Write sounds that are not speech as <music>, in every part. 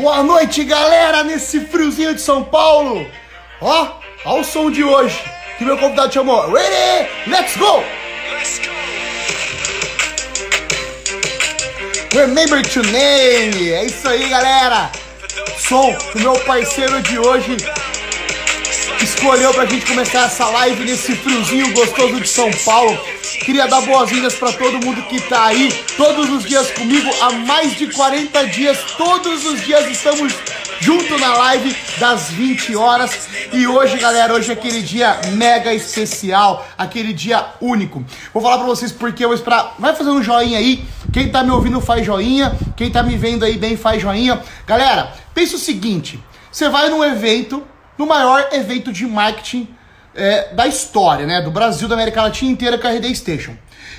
Boa noite, galera, nesse friozinho de São Paulo. Ó, ó o som de hoje, que meu convidado chamou. Ready? Let's go! Remember to name. É isso aí, galera. Som que o meu parceiro de hoje escolheu pra gente começar essa live nesse friozinho gostoso de São Paulo. Queria dar boas-vindas para todo mundo que tá aí todos os dias comigo há mais de 40 dias. Todos os dias estamos junto na live das 20 horas. E hoje, galera, hoje é aquele dia mega especial, aquele dia único. Vou falar para vocês porque eu vou esperar. Vai fazendo um joinha aí. Quem tá me ouvindo faz joinha. Quem tá me vendo aí bem faz joinha. Galera, pensa o seguinte: você vai num evento, no maior evento de marketing é, da história, né? Do Brasil, da América Latina inteira, que é a RD Station.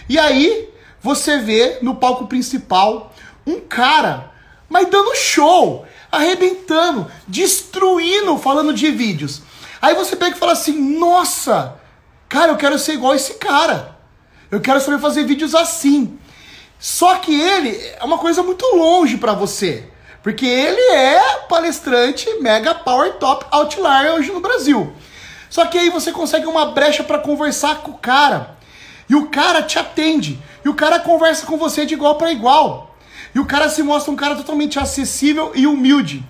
E aí, você vê no palco principal um cara, mas dando show, arrebentando, destruindo, falando de vídeos. Aí você pega e fala assim: nossa, cara, eu quero ser igual esse cara. Eu quero saber fazer vídeos assim. Só que ele é uma coisa muito longe para você. Porque ele é palestrante mega power top outlier hoje no Brasil. Só que aí você consegue uma brecha para conversar com o cara. E o cara te atende. E o cara conversa com você de igual para igual. E o cara se mostra um cara totalmente acessível e humilde.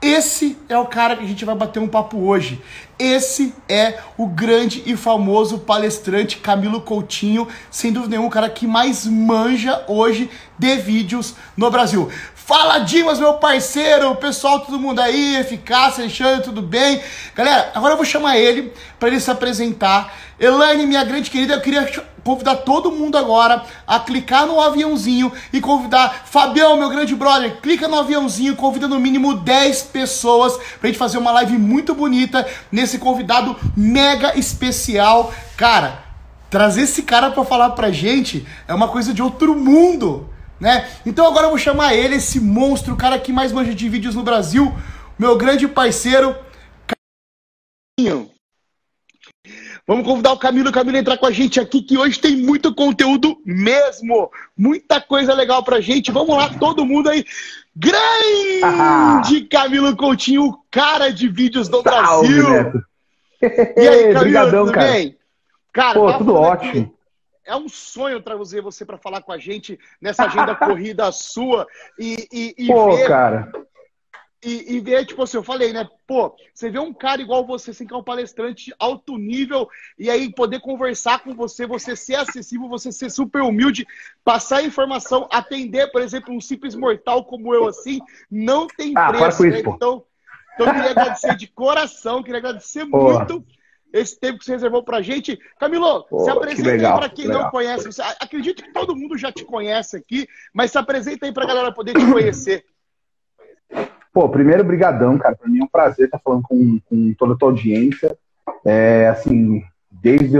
Esse é o cara que a gente vai bater um papo hoje. Esse é o grande e famoso palestrante Camilo Coutinho, sem dúvida nenhuma, o cara que mais manja hoje de vídeos no Brasil. Fala Dimas, meu parceiro, pessoal, todo mundo aí, eficácia, Alexandre, tudo bem? Galera, agora eu vou chamar ele para ele se apresentar. Elaine, minha grande querida, eu queria convidar todo mundo agora a clicar no aviãozinho e convidar Fabião, meu grande brother, clica no aviãozinho, convida no mínimo 10 pessoas pra gente fazer uma live muito bonita nesse convidado mega especial. Cara, trazer esse cara para falar pra gente é uma coisa de outro mundo né? Então agora eu vou chamar ele, esse monstro, o cara que mais manja de vídeos no Brasil, meu grande parceiro, Caminho. Vamos convidar o Camilo, o Camilo entrar com a gente aqui, que hoje tem muito conteúdo mesmo, muita coisa legal pra gente. Vamos lá, todo mundo aí. Grande Camilo Coutinho, o cara de vídeos do Salve, Brasil. Neto. E aí, <laughs> Camilo, Obrigadão, tudo cara. bem? Cara, Pô, tudo ótimo. Aqui é um sonho trazer você para falar com a gente nessa agenda <laughs> corrida sua e, e, e Pô, ver, cara. E, e, ver, tipo assim, eu falei, né? Pô, você vê um cara igual você, assim, que é um palestrante alto nível, e aí poder conversar com você, você ser acessível, você ser super humilde, passar informação, atender, por exemplo, um simples mortal como eu, assim, não tem ah, preço. Né? Isso, então, então, eu queria agradecer de coração, queria agradecer muito esse tempo que você reservou pra gente. Camilo, Pô, se apresenta que aí para quem não conhece. Você, acredito que todo mundo já te conhece aqui, mas se apresenta aí pra galera poder te conhecer. Pô, primeiro, brigadão, cara. Pra mim é um prazer estar falando com, com toda a tua audiência. É, assim, desde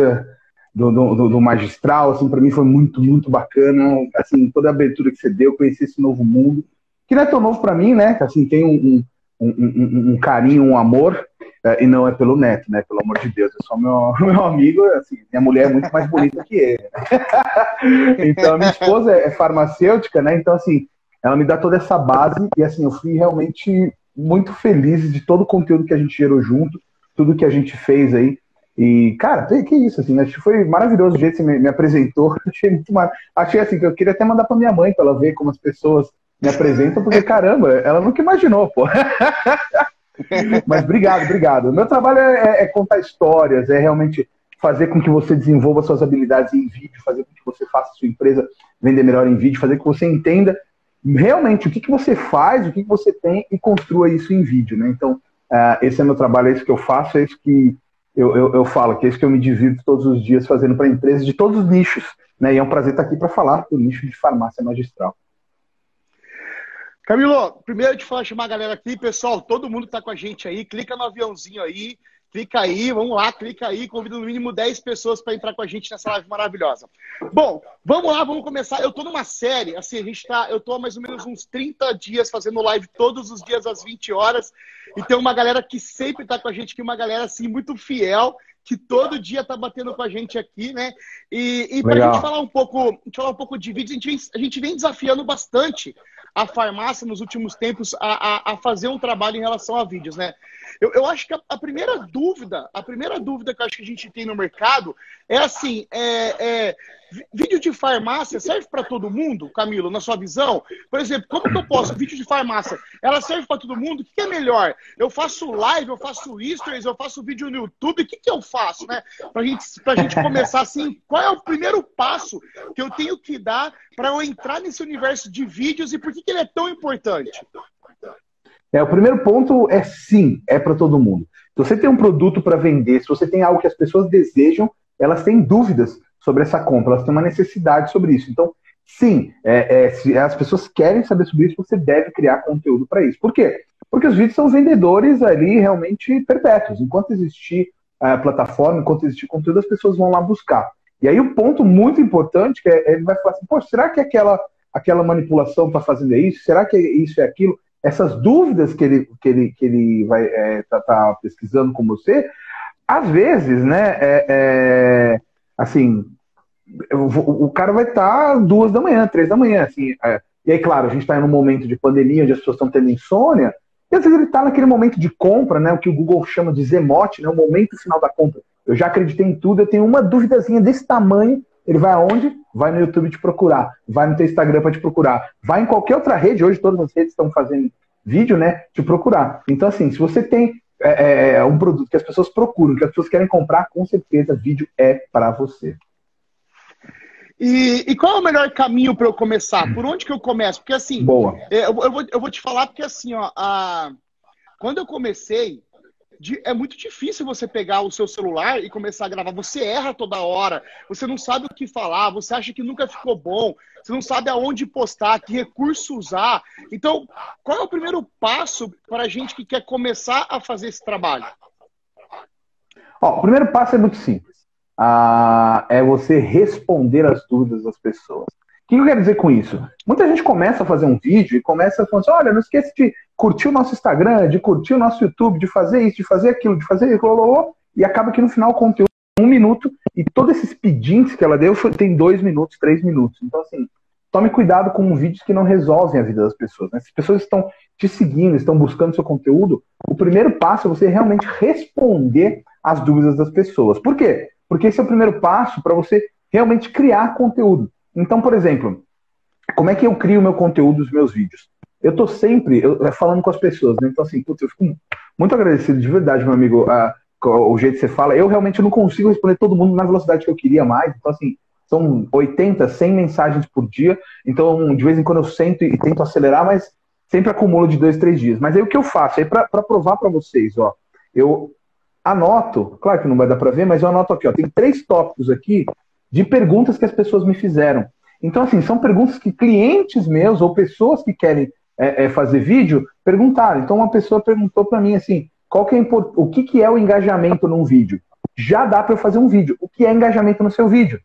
do, do, do, magistral, assim, para mim foi muito, muito bacana. Assim, toda a abertura que você deu, conhecer esse novo mundo, que não é tão novo para mim, né? Assim, tem um, um, um, um carinho, um amor, e não é pelo neto, né? Pelo amor de Deus, eu sou meu, <laughs> meu amigo, assim, minha mulher é muito mais bonita que ele. Né? <laughs> então, minha esposa é farmacêutica, né? Então, assim, ela me dá toda essa base e, assim, eu fui realmente muito feliz de todo o conteúdo que a gente gerou junto, tudo que a gente fez aí. E, cara, que isso, assim, acho que foi maravilhoso o jeito que você me, apresentou. <laughs> Achei muito mar... Achei assim, que eu queria até mandar pra minha mãe pra ela ver como as pessoas me apresentam, porque, caramba, ela nunca imaginou, pô. Mas obrigado, obrigado. Meu trabalho é, é, contar histórias, é realmente fazer com que você desenvolva suas habilidades em vídeo, fazer com que você faça sua empresa vender melhor em vídeo, fazer com que você entenda realmente o que, que você faz, o que, que você tem e construa isso em vídeo, né? Então, uh, esse é meu trabalho, é isso que eu faço, é isso que eu, eu, eu falo, que é isso que eu me divirto todos os dias fazendo para empresas de todos os nichos, né? E é um prazer estar aqui para falar do nicho de farmácia magistral. Camilo, primeiro de falar, chamar a galera aqui, pessoal, todo mundo que tá com a gente aí, clica no aviãozinho aí, clica aí, vamos lá, clica aí, convida no mínimo 10 pessoas para entrar com a gente nessa live maravilhosa. Bom, vamos lá, vamos começar. Eu tô numa série, assim, a gente tá, eu tô há mais ou menos uns 30 dias fazendo live todos os dias às 20 horas, e tem uma galera que sempre tá com a gente, que é uma galera assim muito fiel, que todo dia tá batendo com a gente aqui, né? E, e para a gente falar um pouco, falar um pouco de vídeos, a gente, vem, a gente vem desafiando bastante a farmácia nos últimos tempos a, a, a fazer um trabalho em relação a vídeos, né? Eu, eu acho que a, a, primeira dúvida, a primeira dúvida que eu acho que a gente tem no mercado é assim, é, é vídeo de farmácia serve para todo mundo, Camilo, na sua visão? Por exemplo, como que eu posso, vídeo de farmácia, ela serve para todo mundo? O que, que, é melhor? Eu faço live, eu faço stories, eu faço vídeo no YouTube, o que, que eu faço, né? Pra gente, pra gente começar assim, qual é o primeiro passo que eu tenho que dar para eu entrar nesse universo de vídeos e por que, que ele é tão importante? É, o primeiro ponto é sim, é para todo mundo. Se você tem um produto para vender, se você tem algo que as pessoas desejam, elas têm dúvidas sobre essa compra, elas têm uma necessidade sobre isso. Então, sim, é, é, se as pessoas querem saber sobre isso, você deve criar conteúdo para isso. Por quê? Porque os vídeos são vendedores ali realmente perpétuos. Enquanto existir a plataforma, enquanto existir conteúdo, as pessoas vão lá buscar. E aí o ponto muito importante que é, ele vai falar assim, pô, será que aquela, aquela manipulação está fazendo isso? Será que isso é aquilo? essas dúvidas que ele, que ele, que ele vai é, tá, tá pesquisando com você, às vezes, né, é, é assim, o, cara vai estar tá duas da manhã, três da manhã, assim, é, e aí, claro, a gente está em um momento de pandemia, onde as pessoas estão tendo insônia, e às vezes ele está naquele momento de compra, né, o que o Google chama de zemote, né, o momento final da compra. Eu já acreditei em tudo, eu tenho uma duvidazinha desse tamanho, ele vai aonde? Vai no YouTube te procurar, vai no teu Instagram para te procurar, vai em qualquer outra rede, hoje todas as redes estão fazendo vídeo, né? Te procurar. Então, assim, se você tem é, é, é, um produto que as pessoas procuram, que as pessoas querem comprar, com certeza vídeo é para você. E, e, qual é o melhor caminho para eu começar? Por onde que eu começo? Porque assim, Boa. É, eu, eu, vou, eu vou te falar porque assim, ó, a... quando eu comecei, é muito difícil você pegar o seu celular e começar a gravar. Você erra toda hora, você não sabe o que falar, você acha que nunca ficou bom, você não sabe aonde postar, que recurso usar. Então, qual é o primeiro passo para a gente que quer começar a fazer esse trabalho? Ó, o primeiro passo é muito simples. Ah, é você responder as dúvidas das pessoas. O que eu quero dizer com isso? Muita gente começa a fazer um vídeo e começa falando assim: olha, não esqueça de curtir o nosso Instagram, de curtir o nosso YouTube, de fazer isso, de fazer aquilo, de fazer aquilo, e acaba que no final o conteúdo é um minuto e todos esses pedintes que ela deu tem dois minutos, três minutos. Então, assim, tome cuidado com vídeos que não resolvem a vida das pessoas. Né? Se as pessoas estão te seguindo, estão buscando seu conteúdo, o primeiro passo é você realmente responder às dúvidas das pessoas. Por quê? Porque esse é o primeiro passo para você realmente criar conteúdo. Então, por exemplo, como é que eu crio meu conteúdo dos meus vídeos? Eu tô sempre eu, falando com as pessoas, né? Então, assim, putz, eu fico muito agradecido de verdade, meu amigo, a, o jeito que você fala. Eu realmente não consigo responder todo mundo na velocidade que eu queria mais. Então, assim, são 80, 100 mensagens por dia. Então, de vez em quando eu sento e tento acelerar, mas sempre acumulo de dois, três dias. Mas aí o que eu faço? Aí para provar para vocês, ó, eu anoto, claro que não vai dar para ver, mas eu anoto aqui, ó, tem três tópicos aqui de perguntas que as pessoas me fizeram. Então, assim, são perguntas que clientes meus ou pessoas que querem é, é, fazer vídeo perguntaram. Então, uma pessoa perguntou para mim assim: qual que é o que, que é o engajamento num vídeo? Já dá para eu fazer um vídeo. O que é engajamento no seu vídeo?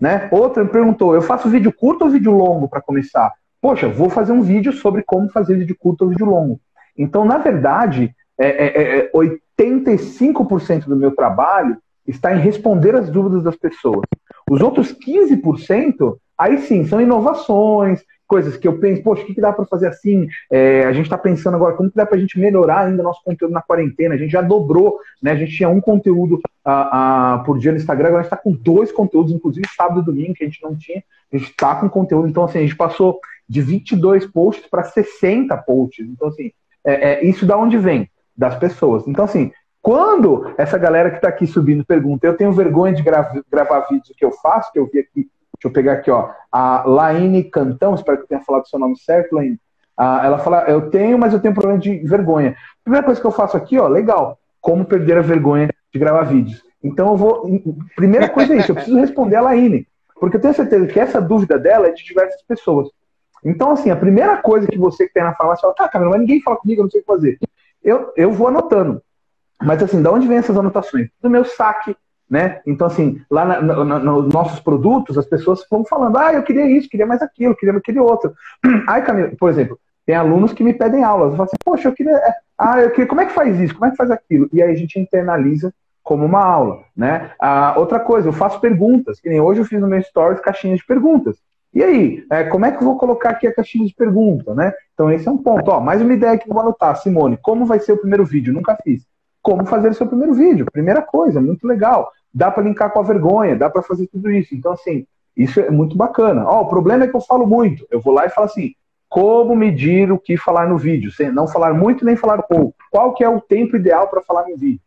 Né? Outra me perguntou: eu faço vídeo curto ou vídeo longo para começar? Poxa, vou fazer um vídeo sobre como fazer vídeo curto ou vídeo longo. Então, na verdade, é, é, 85% é, do meu trabalho está em responder as dúvidas das pessoas. Os outros 15%, aí sim, são inovações, coisas que eu penso, poxa, o que, que dá para fazer assim? É, a gente está pensando agora como que dá para a gente melhorar ainda nosso conteúdo na quarentena. A gente já dobrou, né? A gente tinha um conteúdo a, a, por dia no Instagram, agora a gente está com dois conteúdos, inclusive sábado e domingo, que a gente não tinha. A gente está com conteúdo, então assim, a gente passou de 22 posts para 60 posts. Então, assim, é, é, isso da onde vem? Das pessoas. Então, assim, quando essa galera que está aqui subindo pergunta, eu tenho vergonha de gravar vídeos que eu faço, que eu vi aqui Deixa eu pegar aqui, ó. A Laine Cantão, espero que eu tenha falado seu nome certo, Laine. Ah, ela fala, eu tenho, mas eu tenho problema de vergonha. Primeira coisa que eu faço aqui, ó, legal. Como perder a vergonha de gravar vídeos. Então eu vou. Primeira coisa é isso, eu preciso responder a Laine. Porque eu tenho certeza que essa dúvida dela é de diversas pessoas. Então, assim, a primeira coisa que você que tem na farmácia fala, tá, cara, mas ninguém fala comigo, eu não sei o que fazer. Eu, eu vou anotando. Mas assim, da onde vem essas anotações? Do meu saque né? Então, assim, lá na, na, nos nossos produtos, as pessoas vão falando, ah, eu queria isso, queria mais aquilo, queria aquele outro. <clears throat> Aí, Camilo, por exemplo, tem alunos que me pedem aulas, eu falo assim, poxa, eu queria, é, ah, eu queria, como é que faz isso, como é que faz aquilo? E aí a gente internaliza como uma aula, né? Ah, outra coisa, eu faço perguntas, que nem hoje eu fiz no meu stories caixinhas de perguntas. E aí, é, como é que eu vou colocar aqui a caixinha de pergunta, né? Então esse é um ponto. Ó, mais uma ideia que eu vou anotar, Simone. Como vai ser o primeiro vídeo? Nunca fiz. Como fazer o seu primeiro vídeo? Primeira coisa, muito legal. Dá para linkar com a vergonha, dá para fazer tudo isso. Então assim, isso é muito bacana. Ó, o problema é que eu falo muito. Eu vou lá e falo assim: como medir o que falar no vídeo? Sem não falar muito nem falar pouco. Qual que é o tempo ideal para falar no vídeo?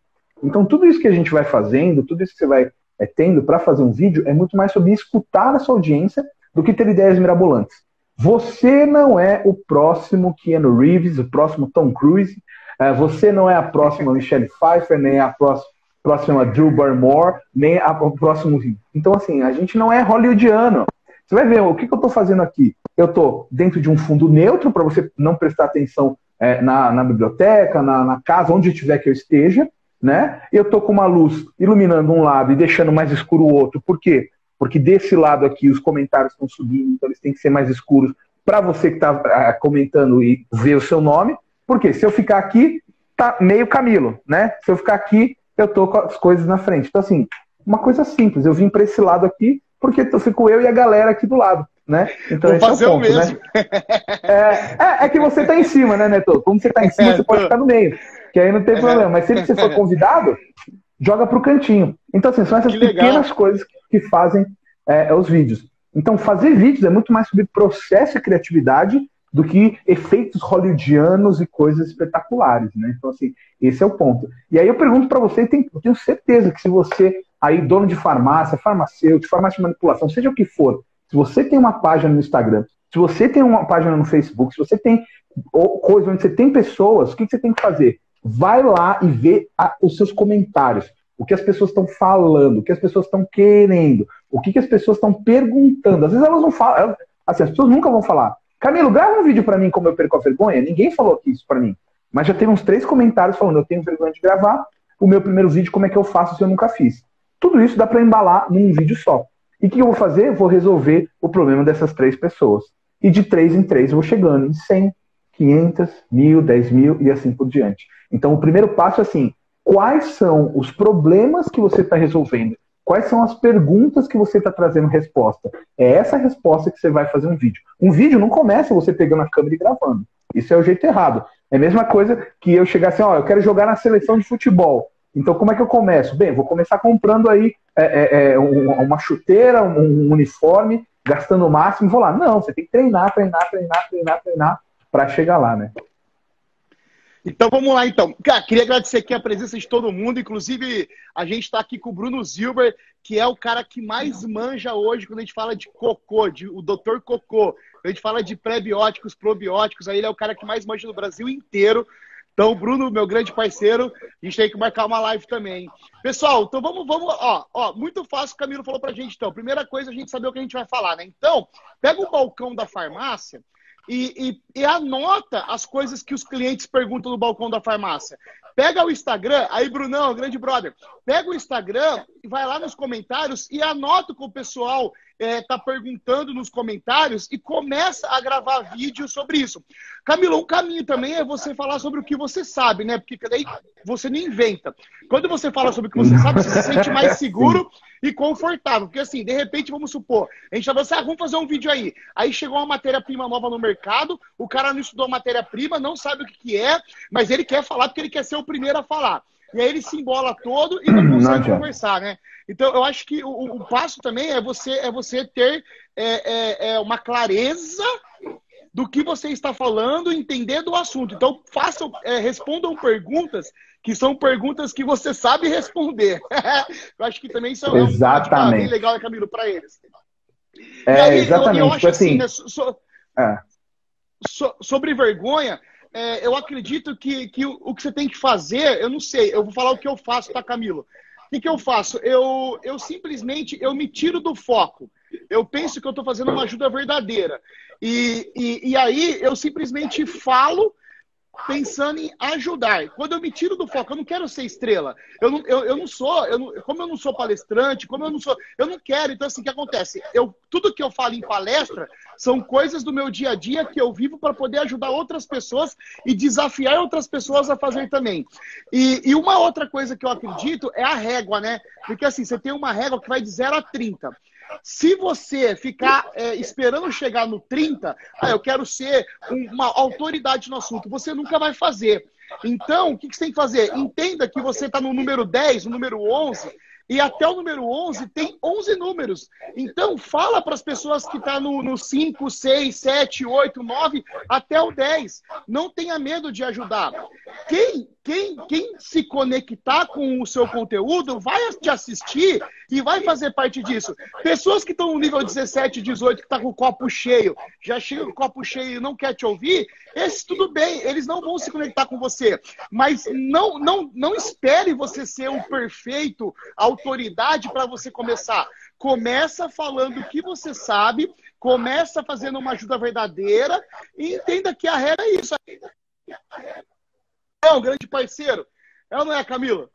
Então, tudo isso que a gente vai fazendo, tudo isso que você vai é, tendo para fazer um vídeo, é muito mais sobre escutar a sua audiência do que ter ideias mirabolantes. Você não é o próximo Keanu Reeves, o próximo Tom Cruise, você não é a próxima Michelle Pfeiffer, nem a próxima, próxima Drew Barrymore, nem a, o próximo. Então, assim, a gente não é hollywoodiano. Você vai ver o que, que eu estou fazendo aqui. Eu estou dentro de um fundo neutro para você não prestar atenção é, na, na, biblioteca, na, na casa, onde tiver que eu esteja né? Eu tô com uma luz iluminando um lado e deixando mais escuro o outro. Por quê? Porque desse lado aqui os comentários estão subindo, então eles têm que ser mais escuros para você que está ah, comentando e ver o seu nome. Porque se eu ficar aqui, tá meio Camilo, né? Se eu ficar aqui, eu tô com as coisas na frente. Então assim, uma coisa simples. Eu vim para esse lado aqui porque eu fico eu e a galera aqui do lado. Né? Então, Vou fazer é o, ponto, o né? mesmo. Né? É, é, é, que você está em cima, né, Neto? Como você está em cima, é, você pode ficar no meio que aí não tem problema. Mas se você for convidado, joga para o cantinho. Então, assim, são essas pequenas coisas que fazem é, os vídeos. Então, fazer vídeos é muito mais sobre processo e criatividade do que efeitos hollywoodianos e coisas espetaculares, né? Então, assim, esse é o ponto. E aí eu pergunto para você, eu tenho certeza que se você, aí, dono de farmácia, farmacêutico, farmácia de manipulação, seja o que for, se você tem uma página no Instagram, se você tem uma página no Facebook, se você tem coisa onde você tem pessoas, o que você tem que fazer? vai lá e vê a, os seus comentários. O que as pessoas estão falando, o que as pessoas estão querendo, o que, que as pessoas estão perguntando. Às vezes elas não falam, elas, assim, as pessoas nunca vão falar. Camilo, grava um vídeo para mim como eu perco a vergonha. Ninguém falou aqui isso para mim. Mas já teve uns três comentários falando, eu tenho vergonha de gravar o meu primeiro vídeo, como é que eu faço se eu nunca fiz? Tudo isso dá para embalar num vídeo só. E o que eu vou fazer? Vou resolver o problema dessas três pessoas. E de três em três eu vou chegando em 100, 500, mil, 10 mil e assim por diante. Então, o primeiro passo é assim: quais são os problemas que você está resolvendo? Quais são as perguntas que você está trazendo resposta? É essa resposta que você vai fazer um vídeo. Um vídeo não começa você pegando a câmera e gravando. Isso é o jeito errado. É a mesma coisa que eu chegar assim, ó, eu quero jogar na seleção de futebol. Então, como é que eu começo? Bem, vou começar comprando aí é, é, é uma chuteira, um uniforme, gastando o máximo, vou lá. Não, você tem que treinar, treinar, treinar, treinar, treinar para chegar lá, né? Então vamos lá, então. Cara, queria agradecer aqui a presença de todo mundo. Inclusive, a gente está aqui com o Bruno Zilber, que é o cara que mais manja hoje quando a gente fala de cocô, de, o doutor cocô. Quando a gente fala de prebióticos, probióticos, aí ele é o cara que mais manja no Brasil inteiro. Então, Bruno, meu grande parceiro, a gente tem que marcar uma live também. Pessoal, então vamos, vamos, ó, ó, muito fácil o Camilo falou pra gente, então. Primeira coisa, a gente saber o que a gente vai falar, né? Então, pega o balcão da farmácia, e, e, e, anota as coisas que os clientes perguntam no balcão da farmácia. Pega o Instagram, aí, Brunão, grande brother, pega o Instagram e vai lá nos comentários e anota com o pessoal está é, perguntando nos comentários e começa a gravar vídeo sobre isso. Camilo, um caminho também é você falar sobre o que você sabe, né? Porque daí você não inventa. Quando você fala sobre o que você sabe, você se sente mais <laughs> seguro e confortável. Porque assim, de repente, vamos supor, a gente fala assim, ah, vamos fazer um vídeo aí. Aí chegou uma matéria-prima nova no mercado, o cara não estudou matéria-prima, não sabe o que, que é, mas ele quer falar porque ele quer ser o primeiro a falar. E aí ele se embola todo e não consegue não conversar, né? Então, eu acho que o, o, passo também é você, é você ter é, é, é uma clareza do que você está falando, entender do assunto. Então, façam, é, respondam perguntas que são perguntas que você sabe responder. <laughs> eu acho que também isso é um bem legal, né, Camilo, para eles. É, aí, exatamente. Eu, eu acho tipo assim, assim né, so, é. so, sobre vergonha, é, eu acredito que, que o, que você tem que fazer, eu não sei, eu vou falar o que eu faço, tá, Camilo? O que, que eu faço? Eu, eu simplesmente eu me tiro do foco. Eu penso que eu estou fazendo uma ajuda verdadeira. E, e, e aí eu simplesmente falo pensando em ajudar. Quando eu me tiro do foco, eu não quero ser estrela. Eu não, eu, eu não sou, eu não, como eu não sou palestrante, como eu não sou, eu não quero. Então, assim, o que acontece? Eu, tudo que eu falo em palestra são coisas do meu dia a dia que eu vivo para poder ajudar outras pessoas e desafiar outras pessoas a fazer também. E, e uma outra coisa que eu acredito é a régua, né? Porque assim, você tem uma régua que vai de 0 a 30. Se você ficar é, esperando chegar no 30, ah, eu quero ser uma autoridade no assunto, você nunca vai fazer. Então, o que você tem que fazer? Entenda que você está no número 10, no número 11, e até o número 11 tem 11 números. Então, fala para as pessoas que estão tá no, no 5, 6, 7, 8, 9, até o 10. Não tenha medo de ajudar. Quem, quem, quem se conectar com o seu conteúdo vai te assistir e vai fazer parte disso. Pessoas que estão no nível 17, 18, que estão tá com o copo cheio, já chega com o copo cheio e não quer te ouvir, esses tudo bem, eles não vão se conectar com você. Mas não, não, não espere você ser o perfeito, a autoridade para você começar. Começa falando o que você sabe, começa fazendo uma ajuda verdadeira e entenda que a regra é isso. É um grande parceiro. É ou não é, Camila?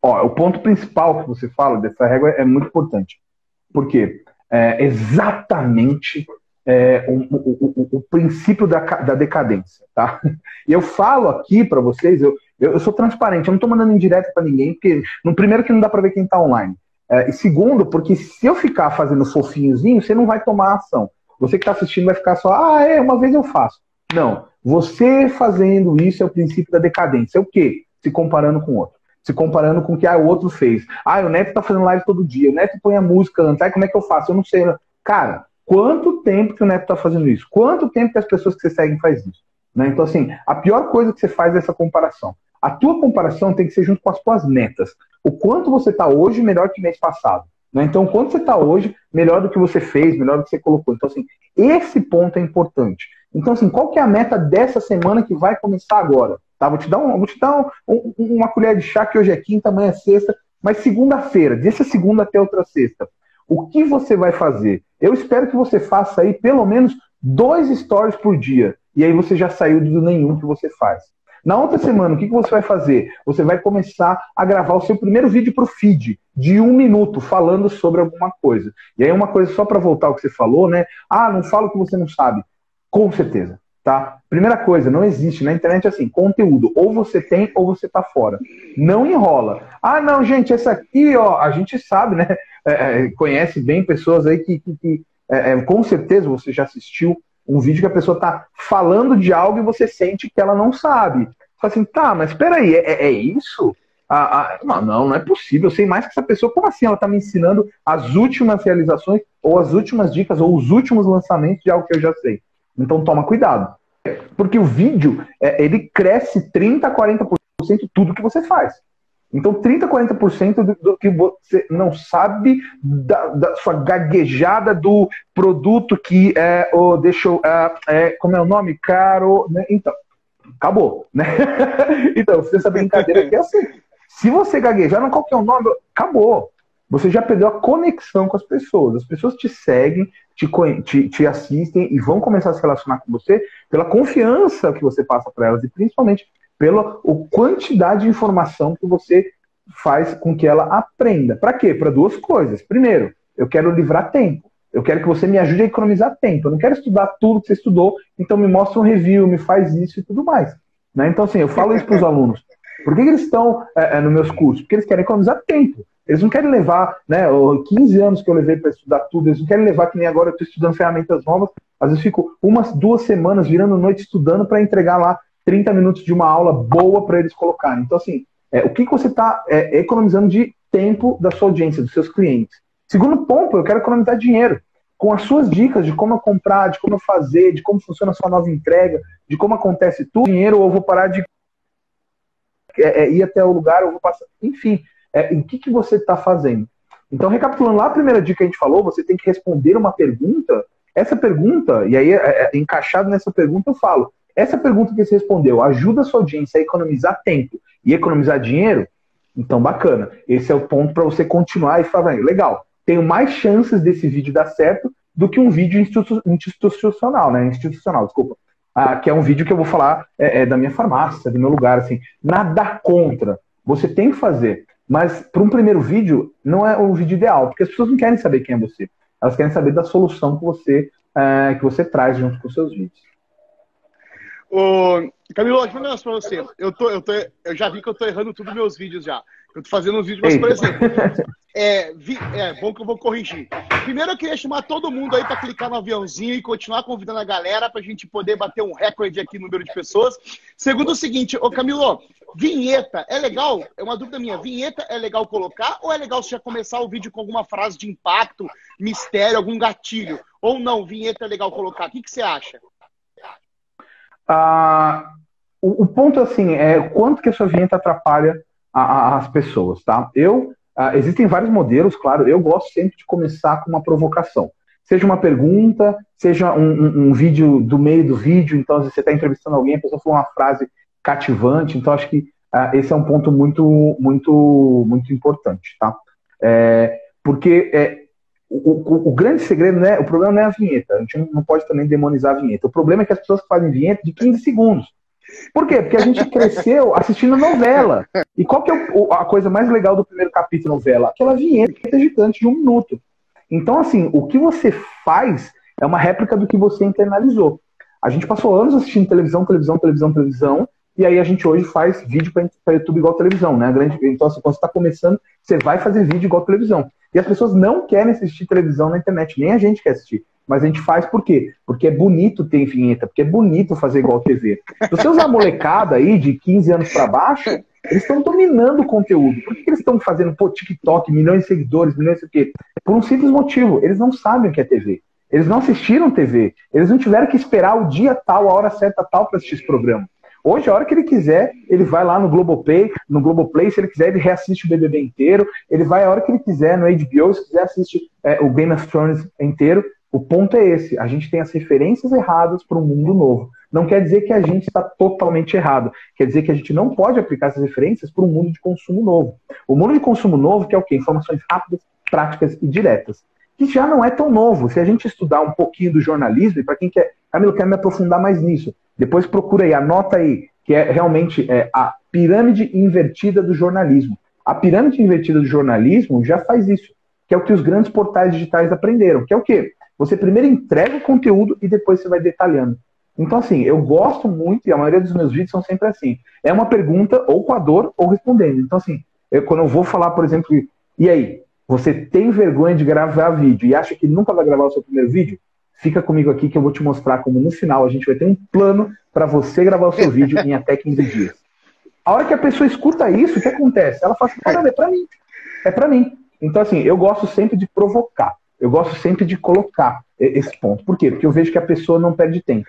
Ó, o ponto principal que você fala dessa régua é muito importante. Porque é exatamente é, o, o, o, princípio da, da decadência. Tá? E eu falo aqui para vocês, eu, eu, eu, sou transparente, eu não estou mandando indireto para ninguém, porque, no primeiro, que não dá para ver quem está online. É, e segundo, porque se eu ficar fazendo fofinhozinho, você não vai tomar ação. Você que está assistindo vai ficar só, ah, é, uma vez eu faço. Não. Você fazendo isso é o princípio da decadência. É o quê? Se comparando com o outro se comparando com o que ah, o outro fez. Ah, o Neto tá fazendo live todo dia, o Neto põe a música antes, ah, como é que eu faço? Eu não sei. Cara, quanto tempo que o Neto tá fazendo isso? Quanto tempo que as pessoas que você segue faz isso? Né? Então, assim, a pior coisa que você faz é essa comparação. A tua comparação tem que ser junto com as tuas metas. O quanto você tá hoje melhor que mês passado. Né? Então, quanto você tá hoje melhor do que você fez, melhor do que você colocou. Então, assim, esse ponto é importante. Então, assim, qual que é a meta dessa semana que vai começar agora? Tá? Vou te dar, um, vou te dar um, uma colher de chá, que hoje é quinta, amanhã é sexta, mas segunda-feira, dessa segunda até outra sexta, o que você vai fazer? Eu espero que você faça aí pelo menos dois stories por dia. E aí você já saiu do nenhum que você faz. Na outra semana, o que, que você vai fazer? Você vai começar a gravar o seu primeiro vídeo para o feed, de um minuto, falando sobre alguma coisa. E aí, uma coisa só para voltar ao que você falou, né? Ah, não fala o que você não sabe. Com certeza. Tá? Primeira coisa, não existe na internet assim, conteúdo, ou você tem ou você tá fora. Não enrola. Ah, não, gente, essa aqui, ó, a gente sabe, né? É, é, conhece bem pessoas aí que, que, que é, é, com certeza você já assistiu um vídeo que a pessoa tá falando de algo e você sente que ela não sabe. Você fala assim, tá, mas peraí, é, é, é isso? Ah, ah, não, não, não é possível. Eu sei mais que essa pessoa. Como assim? Ela está me ensinando as últimas realizações, ou as últimas dicas, ou os últimos lançamentos de algo que eu já sei. Então toma cuidado. Porque o vídeo, é, ele cresce 30% a 40% tudo que você faz. Então, 30%, 40% do, do que você não sabe da, da, sua gaguejada do produto que é, oh, deixa eu, é, é, como é o nome? Caro. Né? Então, acabou. Né? <laughs> então, você essa brincadeira que é assim. Se você gaguejar, não qual que é o nome? Acabou. Você já perdeu a conexão com as pessoas. As pessoas te seguem, te, te, te assistem e vão começar a se relacionar com você pela confiança que você passa para elas e principalmente pela o quantidade de informação que você faz com que ela aprenda. Para quê? Para duas coisas. Primeiro, eu quero livrar tempo. Eu quero que você me ajude a economizar tempo. Eu não quero estudar tudo que você estudou, então me mostra um review, me faz isso e tudo mais. Né? Então, assim, eu falo isso para os alunos. Por que, que eles estão é, é, nos meus cursos? Porque eles querem economizar tempo. Eles não querem levar, né, 15 anos que eu levei para estudar tudo, eles não querem levar que nem agora eu estou estudando ferramentas novas. Às vezes fico umas duas semanas virando noite estudando para entregar lá 30 minutos de uma aula boa para eles colocarem. Então, assim, é, o que, que você está é, economizando de tempo da sua audiência, dos seus clientes? Segundo ponto, eu quero economizar dinheiro. Com as suas dicas de como eu comprar, de como eu fazer, de como funciona a sua nova entrega, de como acontece tudo, dinheiro, ou vou parar de é, é, ir até o lugar, ou vou passar. Enfim, é, o que, que você está fazendo. Então, recapitulando lá a primeira dica que a gente falou, você tem que responder uma pergunta. Essa pergunta, e aí é, é, encaixado nessa pergunta eu falo, essa pergunta que você respondeu ajuda a sua audiência a economizar tempo e economizar dinheiro? Então, bacana. Esse é o ponto para você continuar e falar, legal, tenho mais chances desse vídeo dar certo do que um vídeo institucional, né? Institucional, desculpa. Ah, que é um vídeo que eu vou falar é, é, da minha farmácia, do meu lugar, assim. Nada contra. Você tem que fazer. Mas para um primeiro vídeo, não é o vídeo ideal, porque as pessoas não querem saber quem é você. Elas querem saber da solução que você, é, que você traz junto com seus vídeos. Ô, Camilo, deixa eu falar um negócio pra você. Eu, tô, eu, tô, eu já vi que eu tô errando tudo meus vídeos já. Eu tô fazendo uns vídeos, mas, por exemplo, é, vi, é bom que eu vou corrigir. Primeiro, eu queria chamar todo mundo aí para clicar no aviãozinho e continuar convidando a galera para a gente poder bater um recorde aqui no número de pessoas. Segundo, o seguinte, ô Camilo, vinheta é legal? É uma dúvida minha. Vinheta é legal colocar ou é legal você já começar o vídeo com alguma frase de impacto, mistério, algum gatilho? Ou não, vinheta é legal colocar? O que, que você acha? Ah, o, o, ponto assim é quanto que a sua vinheta atrapalha a, a, as pessoas, tá? Eu ah, existem vários modelos, claro. Eu gosto sempre de começar com uma provocação. Seja uma pergunta, seja um, um, um vídeo do meio do vídeo. Então, você está entrevistando alguém, a pessoa falou uma frase cativante. Então, acho que ah, esse é um ponto muito, muito, muito importante, tá? É, porque é, o, o, o, grande segredo, né? O problema não é a vinheta. A gente não pode também demonizar a vinheta. O problema é que as pessoas fazem vinheta de 15 segundos. Por quê? Porque a gente cresceu <laughs> assistindo novela. E qual que é a coisa mais legal do primeiro capítulo novela? Aquela vinheta gigante de um minuto. Então, assim, o que você faz é uma réplica do que você internalizou. A gente passou anos assistindo televisão, televisão, televisão, televisão, e aí a gente hoje faz vídeo para YouTube igual televisão, né? Então, assim, quando você está começando, você vai fazer vídeo igual televisão. E as pessoas não querem assistir televisão na internet, nem a gente quer assistir. Mas a gente faz por quê? Porque é bonito ter vinheta, porque é bonito fazer igual TV. Se você usar molecada aí de 15 anos para baixo, eles estão dominando o conteúdo. Por que, que eles estão fazendo pô, TikTok, milhões de seguidores, milhões de quê? Por um simples motivo, eles não sabem o que é TV. Eles não assistiram TV. Eles não tiveram que esperar o dia tal, a hora certa tal para assistir esse programa. Hoje, a hora que ele quiser, ele vai lá no Globoplay, no Globoplay, se ele quiser, ele reassiste o BBB inteiro, ele vai a hora que ele quiser no HBO, se quiser assiste é, o Game of Thrones inteiro. O ponto é esse, a gente tem as referências erradas para um mundo novo. Não quer dizer que a gente está totalmente errado, quer dizer que a gente não pode aplicar essas referências para um mundo de consumo novo. O mundo de consumo novo, que é o quê? Informações rápidas, práticas e diretas. Que já não é tão novo. Se a gente estudar um pouquinho do jornalismo, e para quem quer, Camilo, quer me aprofundar mais nisso, depois procura aí, anota aí, que é realmente é, a pirâmide invertida do jornalismo. A pirâmide invertida do jornalismo já faz isso, que é o que os grandes portais digitais aprenderam, que é o quê? Você primeiro entrega o conteúdo e depois você vai detalhando. Então, assim, eu gosto muito, e a maioria dos meus vídeos são sempre assim. É uma pergunta, ou com a dor, ou respondendo. Então, assim, eu, quando eu vou falar, por exemplo, e aí, você tem vergonha de gravar vídeo e acha que nunca vai gravar o seu primeiro vídeo? Fica comigo aqui que eu vou te mostrar como no final a gente vai ter um plano para você gravar o seu vídeo em até 15 dias. A hora que a pessoa escuta isso, o que acontece? Ela fala assim, caramba, é para mim. É para mim. Então, assim, eu gosto sempre de provocar. Eu gosto sempre de colocar esse ponto. Por quê? Porque eu vejo que a pessoa não perde tempo.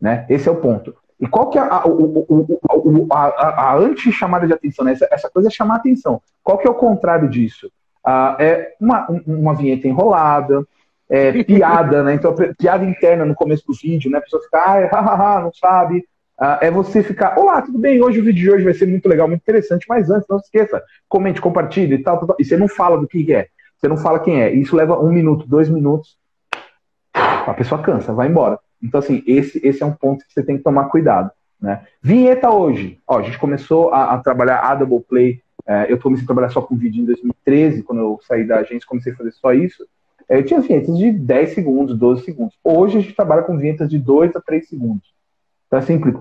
Né? Esse é o ponto. E qual que é a, a, a, a anti-chamada de atenção? Né? Essa, essa, coisa é chamar atenção. Qual que é o contrário disso? Ah, é uma, uma vinheta enrolada, é, piada, né? Então, piada interna no começo do vídeo, né? A pessoa fica, ah, hahaha, não sabe. Ah, é você ficar, olá, tudo bem? Hoje o vídeo de hoje vai ser muito legal, muito interessante, mas antes, não se esqueça, comente, compartilhe e tal, tal, tal. E você não fala do que é. Você não fala quem é. Isso leva um minuto, dois minutos. A pessoa cansa, vai embora. Então, assim, esse, esse é um ponto que você tem que tomar cuidado. Né? Vinheta hoje. Ó, a gente começou a, a trabalhar a Double Play. É, eu comecei a trabalhar só com vídeo em 2013, quando eu saí da agência, comecei a fazer só isso. É, eu tinha vinhetas de 10 segundos, 12 segundos. Hoje a gente trabalha com vinhetas de 2 a 3 segundos. Então é simples.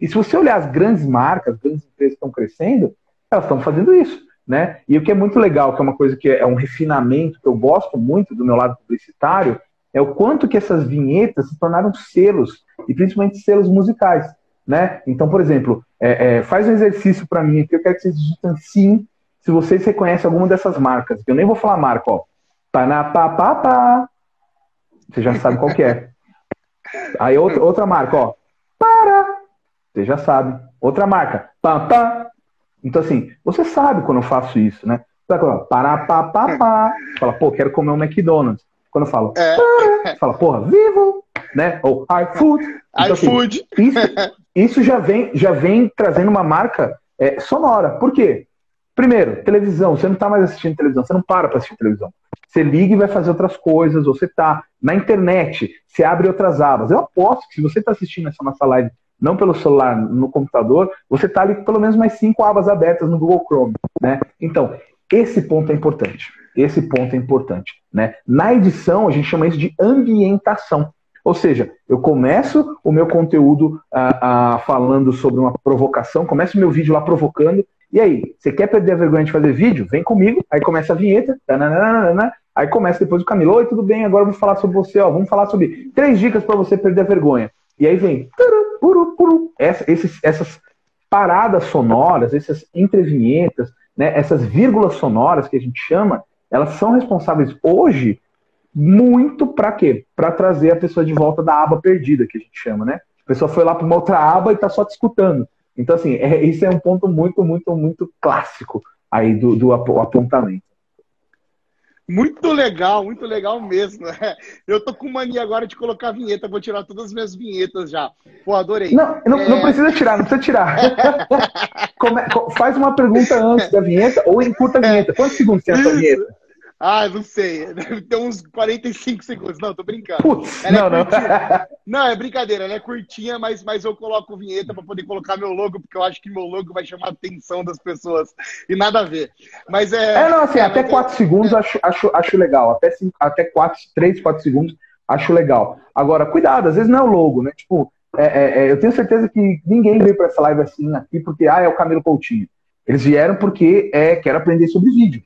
E se você olhar as grandes marcas, as grandes empresas que estão crescendo, elas estão fazendo isso. Né? E o que é muito legal, que é uma coisa que é um refinamento que eu gosto muito do meu lado publicitário, é o quanto que essas vinhetas se tornaram selos, e principalmente selos musicais. Né? Então, por exemplo, é, é, faz um exercício para mim, que eu quero que vocês digitem sim, se vocês reconhecem alguma dessas marcas. Eu nem vou falar marca, ó. Panapapapá. Você já sabe qual que é. Aí outra, outra marca, ó. Para. Você já sabe. Outra marca. Pam, pam. Então, assim, você sabe quando eu faço isso, né? Parapapapá. Fala, pô, quero comer um McDonald's. Quando eu falo, é. para, fala, porra, vivo, né? Ou iFood. Então, assim, iFood. Assim, isso, isso já, vem, já vem trazendo uma marca é, sonora. Por quê? Primeiro, televisão. Você não está mais assistindo televisão, você não para para assistir televisão. Você liga e vai fazer outras coisas, ou você está na internet, você abre outras abas. Eu aposto que se você está assistindo essa nossa live não pelo celular, no computador, você está ali com pelo menos mais cinco abas abertas no Google Chrome. Né? Então, esse ponto é importante. Esse ponto é importante. Né? Na edição, a gente chama isso de ambientação. Ou seja, eu começo o meu conteúdo ah, ah, falando sobre uma provocação, começo o meu vídeo lá provocando, e aí, você quer perder a vergonha de fazer vídeo? Vem comigo, aí começa a vinheta, tananana, aí começa depois o Camilo, oi, tudo bem, agora eu vou falar sobre você, ó, vamos falar sobre três dicas para você perder a vergonha. E aí vem, essa, esses, essas paradas sonoras, essas entrevinhetas, né, essas vírgulas sonoras que a gente chama, elas são responsáveis hoje muito para quê? Para trazer a pessoa de volta da aba perdida, que a gente chama, né? A pessoa foi lá para uma outra aba e está só te escutando. Então, assim, é, isso é um ponto muito, muito, muito clássico aí do, do apontamento. Muito legal, muito legal mesmo. Né? Eu tô com mania agora de colocar vinheta, vou tirar todas as minhas vinhetas já. Pô, adorei. Não, não, é... não precisa tirar, não precisa tirar. <laughs> Come, faz uma pergunta antes da vinheta ou encurta a vinheta. Quantos segundos tem essa vinheta? Ah, não sei. Deve ter uns 45 segundos. Não, tô brincando. Putz, é não, é não. não, é brincadeira. Ela é curtinha, mas, mas eu coloco vinheta para poder colocar meu logo, porque eu acho que meu logo vai chamar a atenção das pessoas. E nada a ver. Mas é. É, não, assim, é, até 4 é, segundos acho, acho, acho legal. Até, cinco, até 4, 3, 4 segundos acho legal. Agora, cuidado, às vezes não é o logo, né? Tipo, é, é, é eu tenho certeza que ninguém veio para essa live assim aqui porque, ah, é o Camilo Coutinho. Eles vieram porque é, quero aprender sobre vídeo.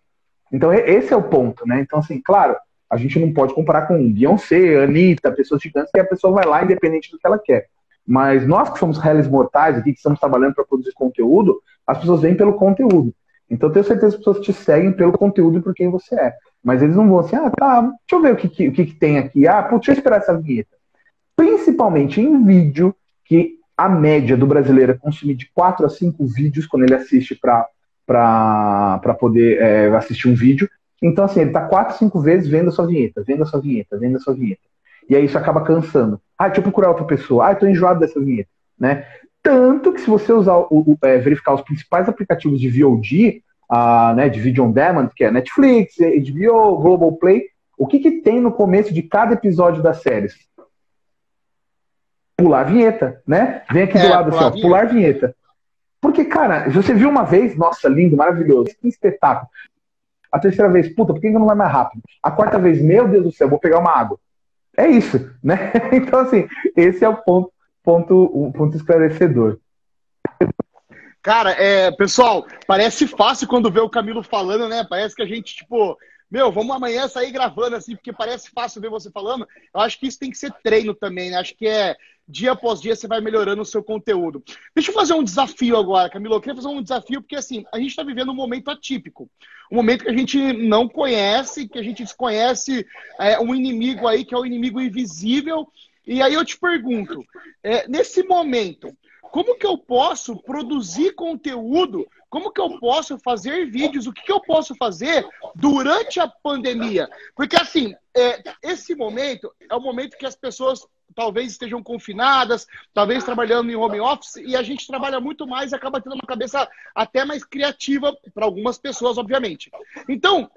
Então, esse é o ponto, né? Então, assim, claro, a gente não pode comparar com Beyoncé, Anitta, pessoas gigantes, que a pessoa vai lá independente do que ela quer. Mas nós que somos réis mortais aqui, que estamos trabalhando para produzir conteúdo, as pessoas vêm pelo conteúdo. Então, tenho certeza que as pessoas te seguem pelo conteúdo e por quem você é. Mas eles não vão assim, ah, tá, deixa eu ver o que, que o que, que tem aqui. Ah, putz, deixa eu esperar essa vinheta. Principalmente em vídeo, que a média do brasileiro é consumir de 4 a 5 vídeos quando ele assiste para para poder é, assistir um vídeo. Então, assim, ele está quatro, cinco vezes vendo a sua vinheta, vendo a sua vinheta, vendo a sua vinheta. E aí isso acaba cansando. Ah, deixa eu procurar outra pessoa. Ah, estou enjoado dessa vinheta. Né? Tanto que se você usar o, o é, verificar os principais aplicativos de VOD, uh, né, de Video On Demand, que é Netflix, HBO, Global Play, o que, que tem no começo de cada episódio das séries? Pular a vinheta, né? Vem aqui é, do lado assim, ó, pular vinheta. Porque, cara, você viu uma vez, nossa, lindo, maravilhoso, que espetáculo. A terceira vez, puta, por que não vai mais rápido? A quarta vez, meu Deus do céu, vou pegar uma água. É isso, né? <laughs> Então, assim, esse é o ponto, ponto, o ponto esclarecedor. Cara, é, pessoal, parece fácil quando vê o Camilo falando, né? Parece que a gente, tipo, meu, vamos amanhã sair gravando assim, porque parece fácil ver você falando. Eu acho que isso tem que ser treino também, né? Acho que é dia após dia você vai melhorando o seu conteúdo. Deixa eu fazer um desafio agora, Camilo. Eu queria fazer um desafio porque, assim, a gente está vivendo um momento atípico. Um momento que a gente não conhece, que a gente desconhece é, um inimigo aí que é o um inimigo invisível. E aí eu te pergunto, é, nesse momento, como que eu posso produzir conteúdo? Como que eu posso fazer vídeos? O que, que eu posso fazer durante a pandemia? Porque, assim, é, esse momento é o momento que as pessoas talvez estejam confinadas, talvez trabalhando em home office, e a gente trabalha muito mais e acaba tendo uma cabeça até mais criativa para algumas pessoas, obviamente. Então,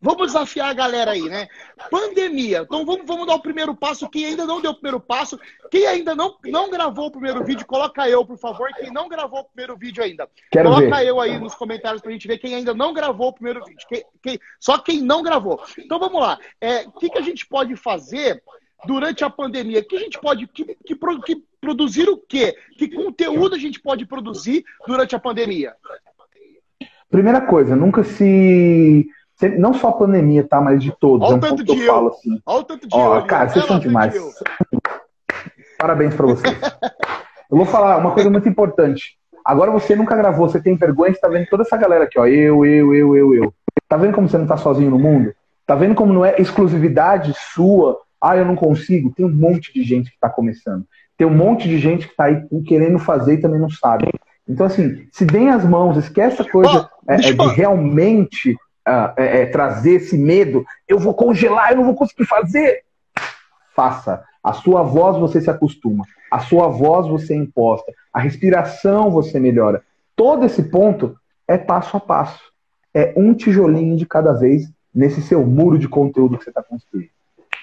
Vamos desafiar a galera aí, né? Pandemia. Então vamos, vamos dar o primeiro passo. Quem ainda não deu o primeiro passo, quem ainda não, não gravou o primeiro vídeo, coloca eu, por favor. Quem não gravou o primeiro vídeo ainda, Quero coloca ver. eu aí nos comentários pra gente ver quem ainda não gravou o primeiro vídeo. Quem, quem, só quem não gravou. Então vamos lá. É, o que, que a gente pode fazer durante a pandemia? Que a gente pode que, que, que produzir o quê? Que conteúdo a gente pode produzir durante a pandemia? Primeira coisa, nunca se não só a pandemia, tá? Mas de todos. Olha o tanto de eu. Falo, assim. Olha o tanto de Ó, Cara, vocês são demais. Parabéns para vocês. eu vou falar uma coisa muito importante. Agora você nunca gravou, você tem vergonha, você tá vendo toda essa galera aqui, ó. Eu, eu, eu, eu, eu. Tá vendo como você não tá sozinho no mundo? Tá vendo como não é exclusividade sua ah, eu não consigo. Tem um monte de gente que está começando. Tem um monte de gente que está aí querendo fazer e também não sabe. Então, assim, se deem as mãos, esquece a coisa oh, é, é, de realmente uh, é, trazer esse medo. Eu vou congelar, eu não vou conseguir fazer. Faça. A sua voz você se acostuma. A sua voz você imposta. A respiração você melhora. Todo esse ponto é passo a passo. é um tijolinho de cada vez nesse seu muro de conteúdo que você está construindo.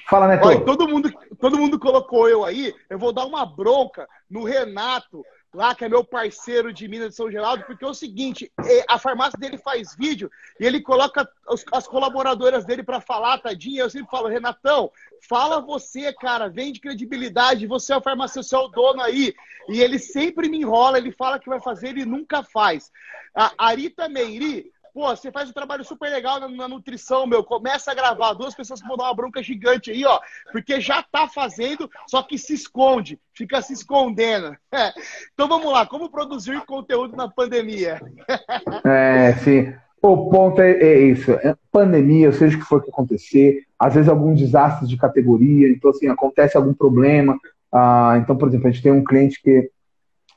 Fala, Neto. Olha, todo mundo, todo mundo colocou eu aí. Eu vou dar uma bronca no Renato, lá, que é meu parceiro de Minas de São Geraldo, porque é o seguinte, é, a farmácia dele faz vídeo e ele coloca as colaboradoras dele para falar, tadinha, eu sempre falo, Renatão, fala você, cara, vende credibilidade, você é o farmacêutico, você é o dono aí, e ele sempre me enrola, ele fala que vai fazer, ele nunca faz. A Arita Meiri, Pô, você faz um trabalho super legal na, na, nutrição, meu. Começa a gravar. Duas pessoas vão dar uma bronca gigante aí, ó. Porque já tá fazendo, só que se esconde. Fica se escondendo. <laughs> Então vamos lá. Como produzir conteúdo na pandemia? <laughs> É, sim. O ponto é, é isso. É pandemia, seja o que for que acontecer, às vezes algum desastre de categoria, então assim, acontece algum problema. Ah, então, por exemplo, a gente tem um cliente que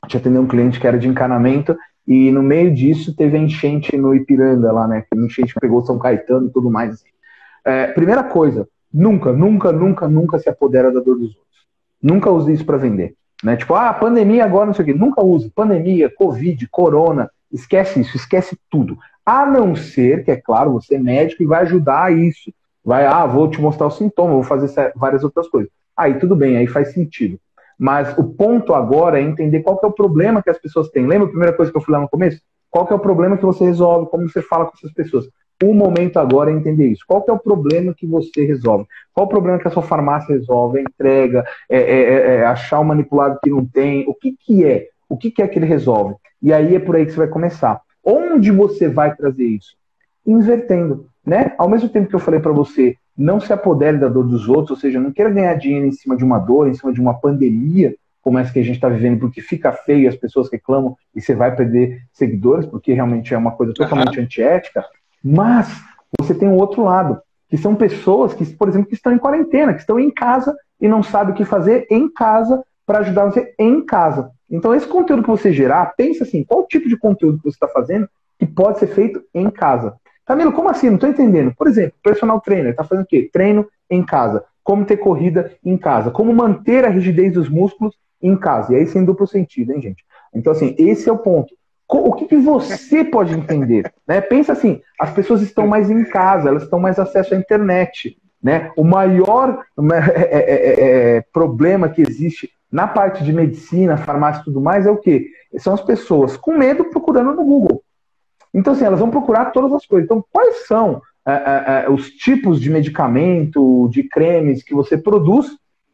a gente atendeu um cliente que era de encanamento e no meio disso teve a enchente no Ipiranga lá, né? A enchente pegou São Caetano e tudo mais. Assim. É, primeira coisa, nunca, nunca, nunca, nunca se apodera da dor dos outros. Nunca use isso para vender. Né? Tipo, ah, pandemia agora, não sei o quê. Nunca use. Pandemia, Covid, Corona, esquece isso, esquece tudo. A não ser que, é claro, você é médico e vai ajudar isso. Vai, ah, vou te mostrar o sintoma, vou fazer várias outras coisas. Aí tudo bem, aí faz sentido. Mas o ponto agora é entender qual é o problema que as pessoas têm. Lembra a primeira coisa que eu falei lá no começo? Qual é o problema que você resolve? Como você fala com essas pessoas? O momento agora é entender isso. Qual é o problema que você resolve? Qual o problema que a sua farmácia resolve? Entrega, é, é, é, é achar o manipulado que não tem? O que, que é? O que, que é que ele resolve? E aí é por aí que você vai começar. Onde você vai trazer isso? Invertendo. Né? Ao mesmo tempo que eu falei para você, não se apodere da dor dos outros, ou seja, não queira ganhar dinheiro em cima de uma dor, em cima de uma pandemia, como essa que a gente está vivendo, porque fica feio, as pessoas reclamam e você vai perder seguidores, porque realmente é uma coisa totalmente uhum. antiética. Mas você tem um outro lado, que são pessoas que, por exemplo, que estão em quarentena, que estão em casa e não sabem o que fazer em casa para ajudar você em casa. Então, esse conteúdo que você gerar, pensa assim, qual tipo de conteúdo que você está fazendo que pode ser feito em casa. Camilo, como assim? Não estou entendendo. Por exemplo, personal trainer está fazendo o quê? Treino em casa. Como ter corrida em casa. Como manter a rigidez dos músculos em casa. E aí sem duplo sentido, hein, gente? Então, assim, esse é o ponto. O que, que você pode entender? Né? Pensa assim, as pessoas estão mais em casa, elas estão mais acesso à internet. Né? O maior é, é, é, é, problema que existe na parte de medicina, farmácia e tudo mais é o quê? São as pessoas com medo procurando no Google. Então, assim, elas vão procurar todas as coisas. Então, quais são é, é, é, os tipos de medicamento, de cremes que você produz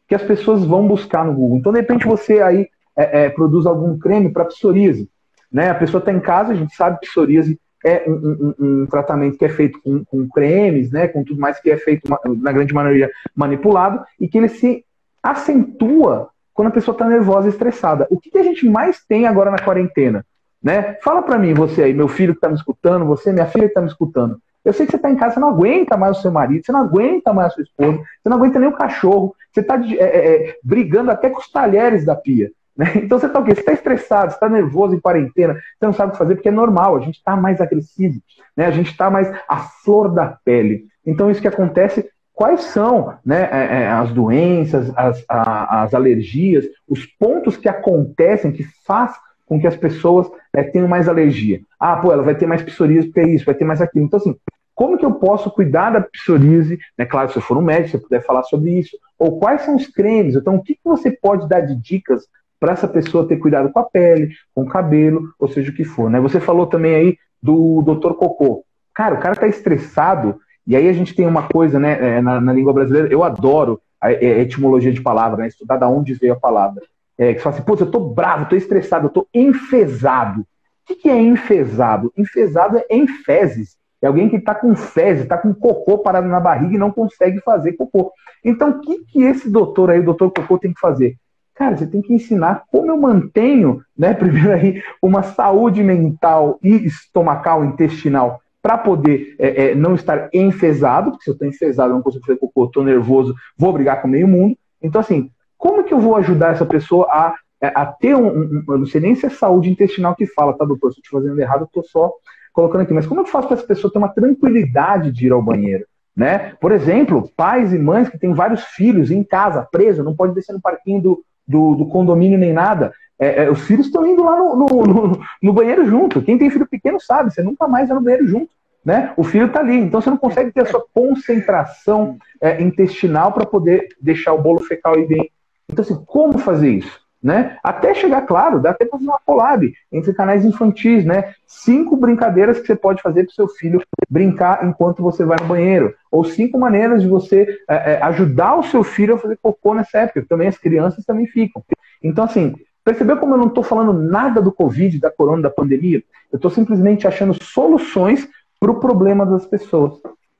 que as pessoas vão buscar no Google? Então, de repente, você aí é, é, produz algum creme para psoríase. Né? A pessoa está em casa, a gente sabe que psoríase é um, um, um, tratamento que é feito com, com, cremes, né, com tudo mais que é feito, na grande maioria, manipulado, e que ele se acentua quando a pessoa está nervosa e estressada. O que, que a gente mais tem agora na quarentena? Né? Fala para mim, você aí, meu filho que está me escutando, você, minha filha que está me escutando. Eu sei que você está em casa, você não aguenta mais o seu marido, você não aguenta mais a sua esposa, você não aguenta nem o cachorro, você está é, é, é, brigando até com os talheres da pia. Né? <laughs> Então você está o quê? Você está estressado, você está nervoso em quarentena, você não sabe o que fazer, porque é normal, a gente está mais agressivo, né? a gente está mais à flor da pele. Então isso que acontece, quais são né, é, é, as doenças, as, as alergias, os pontos que acontecem, que faz com que as pessoas é, tenham mais alergia. Ah, pô, ela vai ter mais psoríase porque é isso, vai ter mais aquilo. Então, assim, como que eu posso cuidar da psoríase? Né? Claro, se eu for um médico, você puder falar sobre isso. Ou quais são os cremes? Então, o que, que você pode dar de dicas para essa pessoa ter cuidado com a pele, com o cabelo, ou seja, o que for. Né? Você falou também aí do Dr. Cocô. Cara, o cara está estressado, e aí a gente tem uma coisa né, é, na, na língua brasileira, eu adoro a, a etimologia de palavra, né? estudar da onde veio a palavra é, que fala assim, pô, eu tô bravo, tô estressado, eu tô enfesado. O que, que é enfesado? Enfesado é em fezes. É alguém que está com fezes, está com cocô parado na barriga e não consegue fazer cocô. Então, o que, que esse doutor aí, o doutor cocô, tem que fazer? Cara, você tem que ensinar como eu mantenho, né, <laughs> primeiro aí, uma saúde mental e estomacal, intestinal, para poder é, é, não estar enfesado, porque se eu estou enfesado, eu não consigo fazer cocô, estou nervoso, vou brigar com meio mundo. Então, assim, como que eu vou ajudar essa pessoa a, é, a ter um, um, Eu não sei nem se é saúde intestinal que fala, tá, doutor? Se eu estou fazendo errado, eu estou só colocando aqui. Mas como eu faço para essa pessoa ter uma tranquilidade de ir ao banheiro? Né? Por exemplo, pais e mães que têm vários filhos em casa, preso, não pode descer no parquinho do, do, do condomínio nem nada. É, é, os filhos estão indo lá no, no, <laughs> no, no, banheiro junto. Quem tem filho pequeno sabe, você nunca mais vai no banheiro junto. né? O filho está ali, então você não consegue ter a sua concentração é, intestinal para poder deixar o bolo fecal ir bem. Então, assim, como fazer isso? Né? Até chegar, claro, dá até para fazer uma collab entre canais infantis, né? Cinco brincadeiras que você pode fazer para o seu filho brincar enquanto você vai no banheiro. Ou cinco maneiras de você é, é, ajudar o seu filho a fazer cocô nessa época, também as crianças também ficam. Então, assim, percebeu como eu não estou falando nada do Covid, da corona, da pandemia? Eu estou simplesmente achando soluções para o problema das pessoas.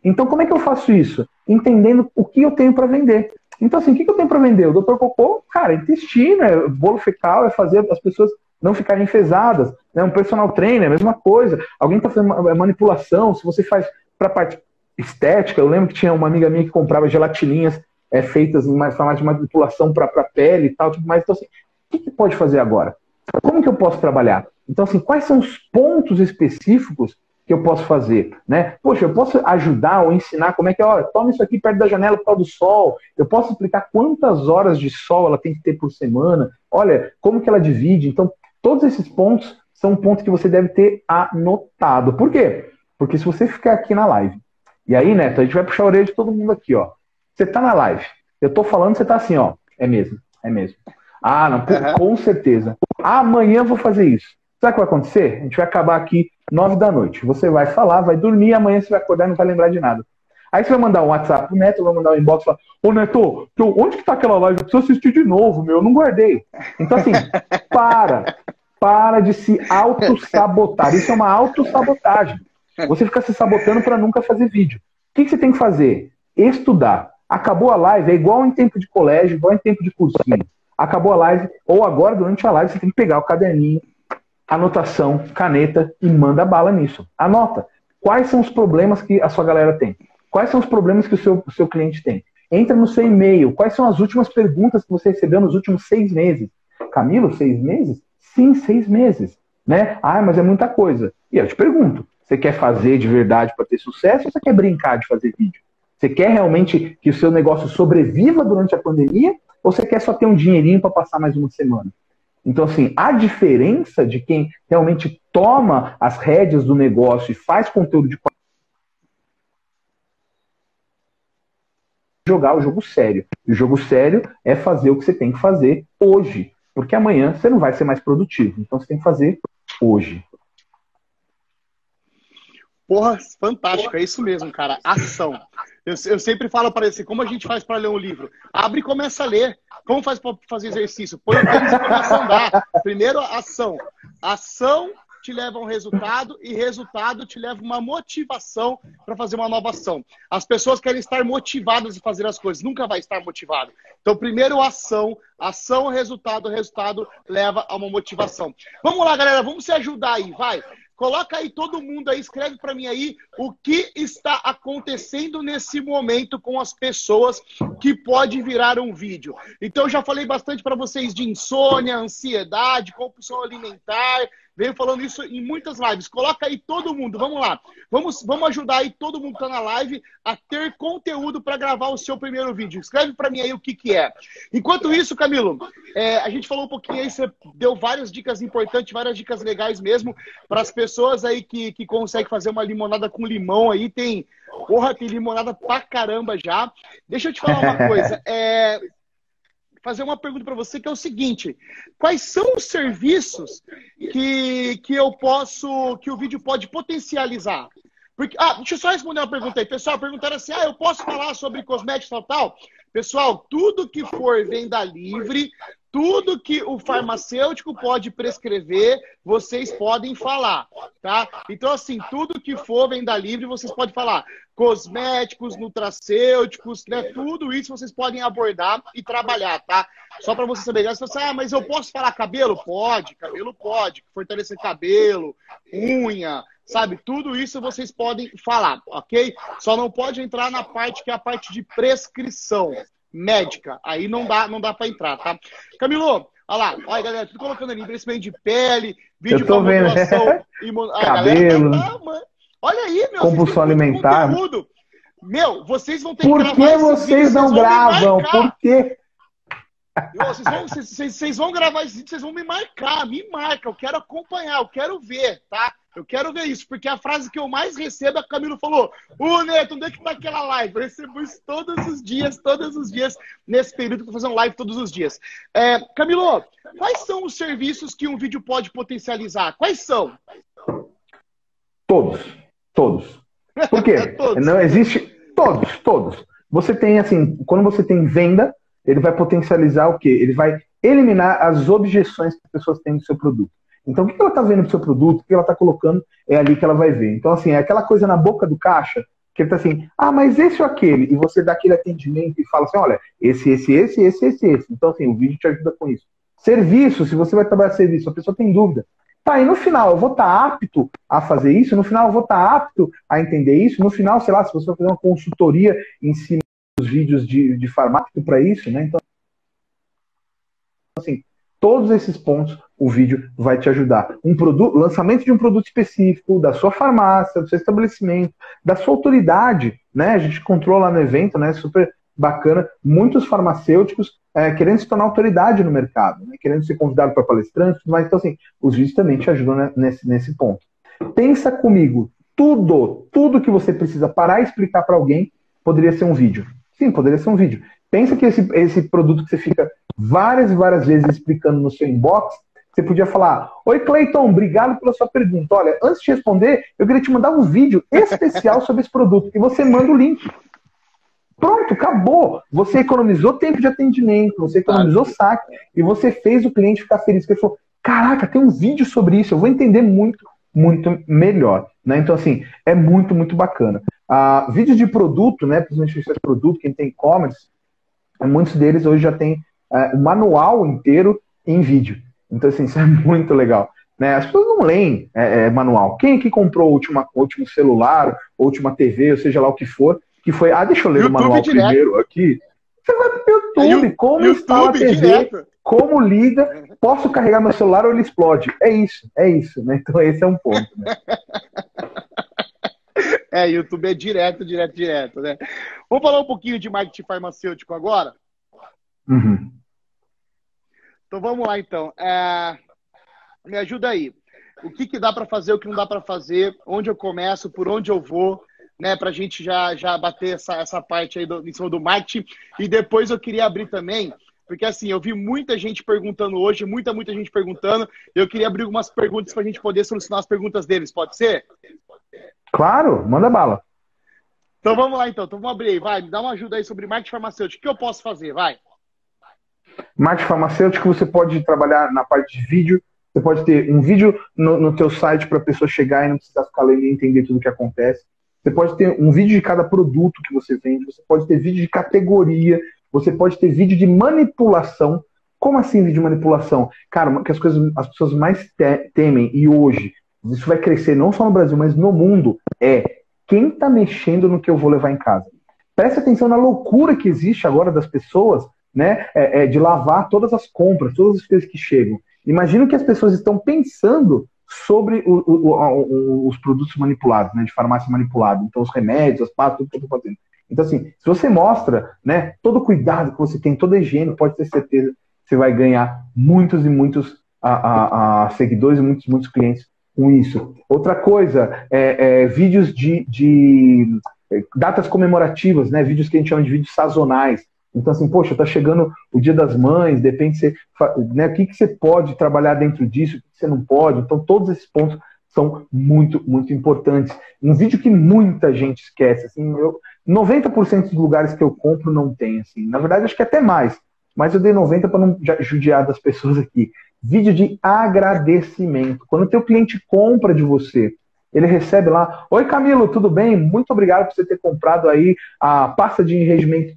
Então, como é que eu faço isso? Entendendo o que eu tenho para vender. Então, assim, o que eu tenho para vender? O doutor Cocô, cara, intestino, é bolo fecal, é fazer as pessoas não ficarem enfesadas. Né? Um personal trainer, a mesma coisa. Alguém está fazendo manipulação, se você faz para a parte estética, eu lembro que tinha uma amiga minha que comprava gelatininhas é, feitas em formato de manipulação para a pele e tal, tudo mais. Então, assim, o que, que pode fazer agora? Como que eu posso trabalhar? Então, assim, quais são os pontos específicos que eu posso fazer, né? Poxa, eu posso ajudar ou ensinar como é que, ó, toma isso aqui perto da janela por causa do sol. Eu posso explicar quantas horas de sol ela tem que ter por semana. Olha, como que ela divide. Então, todos esses pontos são pontos que você deve ter anotado. Por quê? Porque se você ficar aqui na live, e aí, Neto, a gente vai puxar a orelha de todo mundo aqui, ó. Você tá na live, eu tô falando, você tá assim, ó. É mesmo, é mesmo. Ah, não, com certeza. Amanhã eu vou fazer isso. Sabe o que vai acontecer? A gente vai acabar aqui nove da noite. Você vai falar, vai dormir, amanhã você vai acordar e não vai lembrar de nada. Aí você vai mandar um WhatsApp pro Neto, vai mandar um inbox e falar, ô Neto, onde que tá aquela live? Eu preciso assistir de novo, meu, eu não guardei. Então, assim, <laughs> para. Para de se auto-sabotar. Isso é uma auto-sabotagem. Você fica se sabotando para nunca fazer vídeo. O que, que você tem que fazer? Estudar. Acabou a live, é igual em tempo de colégio, igual em tempo de cursinho. Acabou a live, ou agora, durante a live, você tem que pegar o caderninho, anotação, caneta e manda bala nisso. Anota. Quais são os problemas que a sua galera tem? Quais são os problemas que o seu, o seu cliente tem? Entra no seu e-mail. Quais são as últimas perguntas que você recebeu nos últimos seis meses? Camilo, seis meses? Sim, seis meses. Né? Ah, mas é muita coisa. E eu te pergunto: você quer fazer de verdade para ter sucesso ou você quer brincar de fazer vídeo? Você quer realmente que o seu negócio sobreviva durante a pandemia ou você quer só ter um dinheirinho para passar mais uma semana? Então, assim, a diferença de quem realmente toma as rédeas do negócio e faz conteúdo de jogar o jogo sério. E o jogo sério é fazer o que você tem que fazer hoje, porque amanhã você não vai ser mais produtivo. Então você tem que fazer hoje. Porra, fantástico, é isso mesmo, cara. Ação. Eu, eu sempre falo para você, como a gente faz para ler um livro? Abre e começa a ler. Como faz para fazer exercício? Põe o tênis e começa a andar. Primeiro, ação. Ação te leva a um resultado e resultado te leva uma motivação para fazer uma nova ação. As pessoas querem estar motivadas a fazer as coisas, nunca vai estar motivado. Então, primeiro ação, ação, resultado, resultado leva a uma motivação. Vamos lá, galera, vamos se ajudar aí, vai. Coloca aí todo mundo aí, escreve para mim aí o que está acontecendo nesse momento com as pessoas que pode virar um vídeo. Então já falei bastante para vocês de insônia, ansiedade, compulsão alimentar, Venho falando isso em muitas lives. Coloca aí todo mundo, vamos lá. Vamos, vamos ajudar aí todo mundo que está na live a ter conteúdo para gravar o seu primeiro vídeo. Escreve para mim aí o que, que é. Enquanto isso, Camilo, é, a gente falou um pouquinho aí, você deu várias dicas importantes, várias dicas legais mesmo para as pessoas aí que, que conseguem fazer uma limonada com limão aí. Tem, porra, tem limonada pra caramba já. Deixa eu te falar uma <laughs> coisa. É, fazer uma pergunta para você que é o seguinte: quais são os serviços que, que eu posso, que o vídeo pode potencializar? Porque, ah, deixa eu só responder uma pergunta aí. Pessoal, perguntaram assim: ah, eu posso falar sobre cosméticos tal, tal? Pessoal, tudo que for venda livre, tudo que o farmacêutico pode prescrever, vocês podem falar, tá? Então, assim, tudo que for venda livre, vocês podem falar. Cosméticos, nutracêuticos, né? Tudo isso vocês podem abordar e trabalhar, tá? Só para você saber. Você fala, ah, mas eu posso falar cabelo? Pode, cabelo pode. Fortalecer cabelo, unha, sabe? Tudo isso vocês podem falar, ok? Só não pode entrar na parte que é a parte de prescrição médica. Aí não dá, não dá para entrar, tá? Camilo, olha lá, olha galera, tudo colocando ali, envelhecimento de pele, vídeo Eu tô vendo. Imun... <laughs> Cabelo. Tá, olha aí, meu. Compulsão alimentar. Conteúdo. Meu, vocês vão ter Por que, que vocês não gravam? Por quê? Vocês vão, vocês, vocês vão gravar esse vídeo, vocês vão me marcar, me marca, eu quero acompanhar, eu quero ver, tá? Eu quero ver isso, porque a frase que eu mais recebo é que o Camilo falou: Ô Neto, onde é que tá aquela live? Eu recebo isso todos os dias, todos os dias, nesse período que eu tô fazendo live todos os dias. É, Camilo, quais são os serviços que um vídeo pode potencializar? Quais são? Todos. Todos. Por quê? <laughs> todos. Não existe. Todos, todos. Você tem, assim, quando você tem venda, ele vai potencializar o quê? Ele vai eliminar as objeções que as pessoas têm do seu produto. Então, o que ela está vendo do seu produto, o que ela está colocando, é ali que ela vai ver. Então, assim, é aquela coisa na boca do caixa, que ele está assim, ah, mas esse ou aquele, e você dá aquele atendimento e fala assim, olha, esse, esse, esse, esse, esse, esse. Então, assim, o vídeo te ajuda com isso. Serviço, se você vai trabalhar serviço, a pessoa tem dúvida. Tá, e no final eu vou estar tá apto a fazer isso, no final eu vou estar tá apto a entender isso, no final, sei lá, se você vai fazer uma consultoria em cima dos vídeos de, de farmácia para isso, né? Então, assim, todos esses pontos o vídeo vai te ajudar. Um produto, lançamento de um produto específico, da sua farmácia, do seu estabelecimento, da sua autoridade, né? A gente controla no evento, né? Super bacana. Muitos farmacêuticos é, querendo se tornar autoridade no mercado, né? querendo ser convidado para palestrantes, mas então assim, os vídeos também te ajudam né, nesse, nesse ponto. Pensa comigo, tudo, tudo que você precisa parar e explicar para alguém poderia ser um vídeo. Sim, poderia ser um vídeo. Pensa que esse, esse produto que você fica várias e várias vezes explicando no seu inbox, você podia falar: Oi, Cleiton, obrigado pela sua pergunta. Olha, antes de responder, eu queria te mandar um vídeo especial sobre esse produto. E você manda o link. Pronto, acabou. Você economizou tempo de atendimento, você economizou saque e você fez o cliente ficar feliz. Porque ele falou: Caraca, tem um vídeo sobre isso, eu vou entender muito, muito melhor. Né? Então, assim, é muito, muito bacana. Ah, vídeos de produto, né? Principalmente de produto, quem tem e-commerce, muitos deles hoje já tem é, o manual inteiro em vídeo. Então, assim, <laughs> isso é muito legal. Né? As pessoas não leem é, é, manual. Quem que comprou o último, último celular, última TV, ou seja lá o que for, que foi, ah, deixa eu ler YouTube o manual direto. primeiro aqui. Você vai pro YouTube, como YouTube, instala a TV, direto. como liga, posso carregar meu celular ou ele explode. É isso, é isso, né? Então esse é um ponto, né? <laughs> É, YouTube é direto, direto, direto, né? Vamos falar um pouquinho de marketing farmacêutico agora? Uhum. Então vamos lá, então. É... Me ajuda aí. O que, que dá para fazer, o que não dá para fazer, onde eu começo, por onde eu vou, né? Para a gente já, já bater essa, essa parte aí do, em cima do marketing. E depois eu queria abrir também, porque assim, eu vi muita gente perguntando hoje, muita, muita gente perguntando. Eu queria abrir algumas perguntas para a gente poder solucionar as perguntas deles, pode ser? Claro, manda bala. Então vamos lá, então. Então vamos abrir aí, vai. Me dá uma ajuda aí sobre marketing farmacêutico. O que eu posso fazer? Vai. Marketing farmacêutico, você pode trabalhar na parte de vídeo, você pode ter um vídeo no, no teu site para a pessoa chegar e não precisar ficar lendo e entender tudo o que acontece. Você pode ter um vídeo de cada produto que você vende, você pode ter vídeo de categoria, você pode ter vídeo de manipulação. Como assim vídeo de manipulação? Cara, que as coisas as pessoas mais te temem e hoje isso vai crescer não só no Brasil, mas no mundo é quem está mexendo no que eu vou levar em casa. Preste atenção na loucura que existe agora das pessoas né, é, é, de lavar todas as compras, todas as coisas que chegam. Imagina que as pessoas estão pensando sobre o, o, o, os produtos manipulados, né, de farmácia manipulada, então os remédios, as pastas, tudo que eu estou fazendo. Então, assim, se você mostra né, todo o cuidado que você tem, toda a higiene, pode ter certeza que você vai ganhar muitos e muitos a, a, a seguidores e muitos, muitos clientes com isso. Outra coisa, é, é vídeos de, de datas comemorativas, né, vídeos que a gente chama de vídeos sazonais. Então, assim, poxa, tá chegando o Dia das Mães, depende você, né, o que, que você pode trabalhar dentro disso, o que você não pode. Então, todos esses pontos são muito, muito importantes. Um vídeo que muita gente esquece, assim, eu, 90% dos lugares que eu compro não tem, assim. Na verdade, acho que até mais. Mas eu dei 90 para não judiar das pessoas aqui. Vídeo de agradecimento. Quando o teu cliente compra de você, ele recebe lá, Oi Camilo, tudo bem? Muito obrigado por você ter comprado aí a pasta de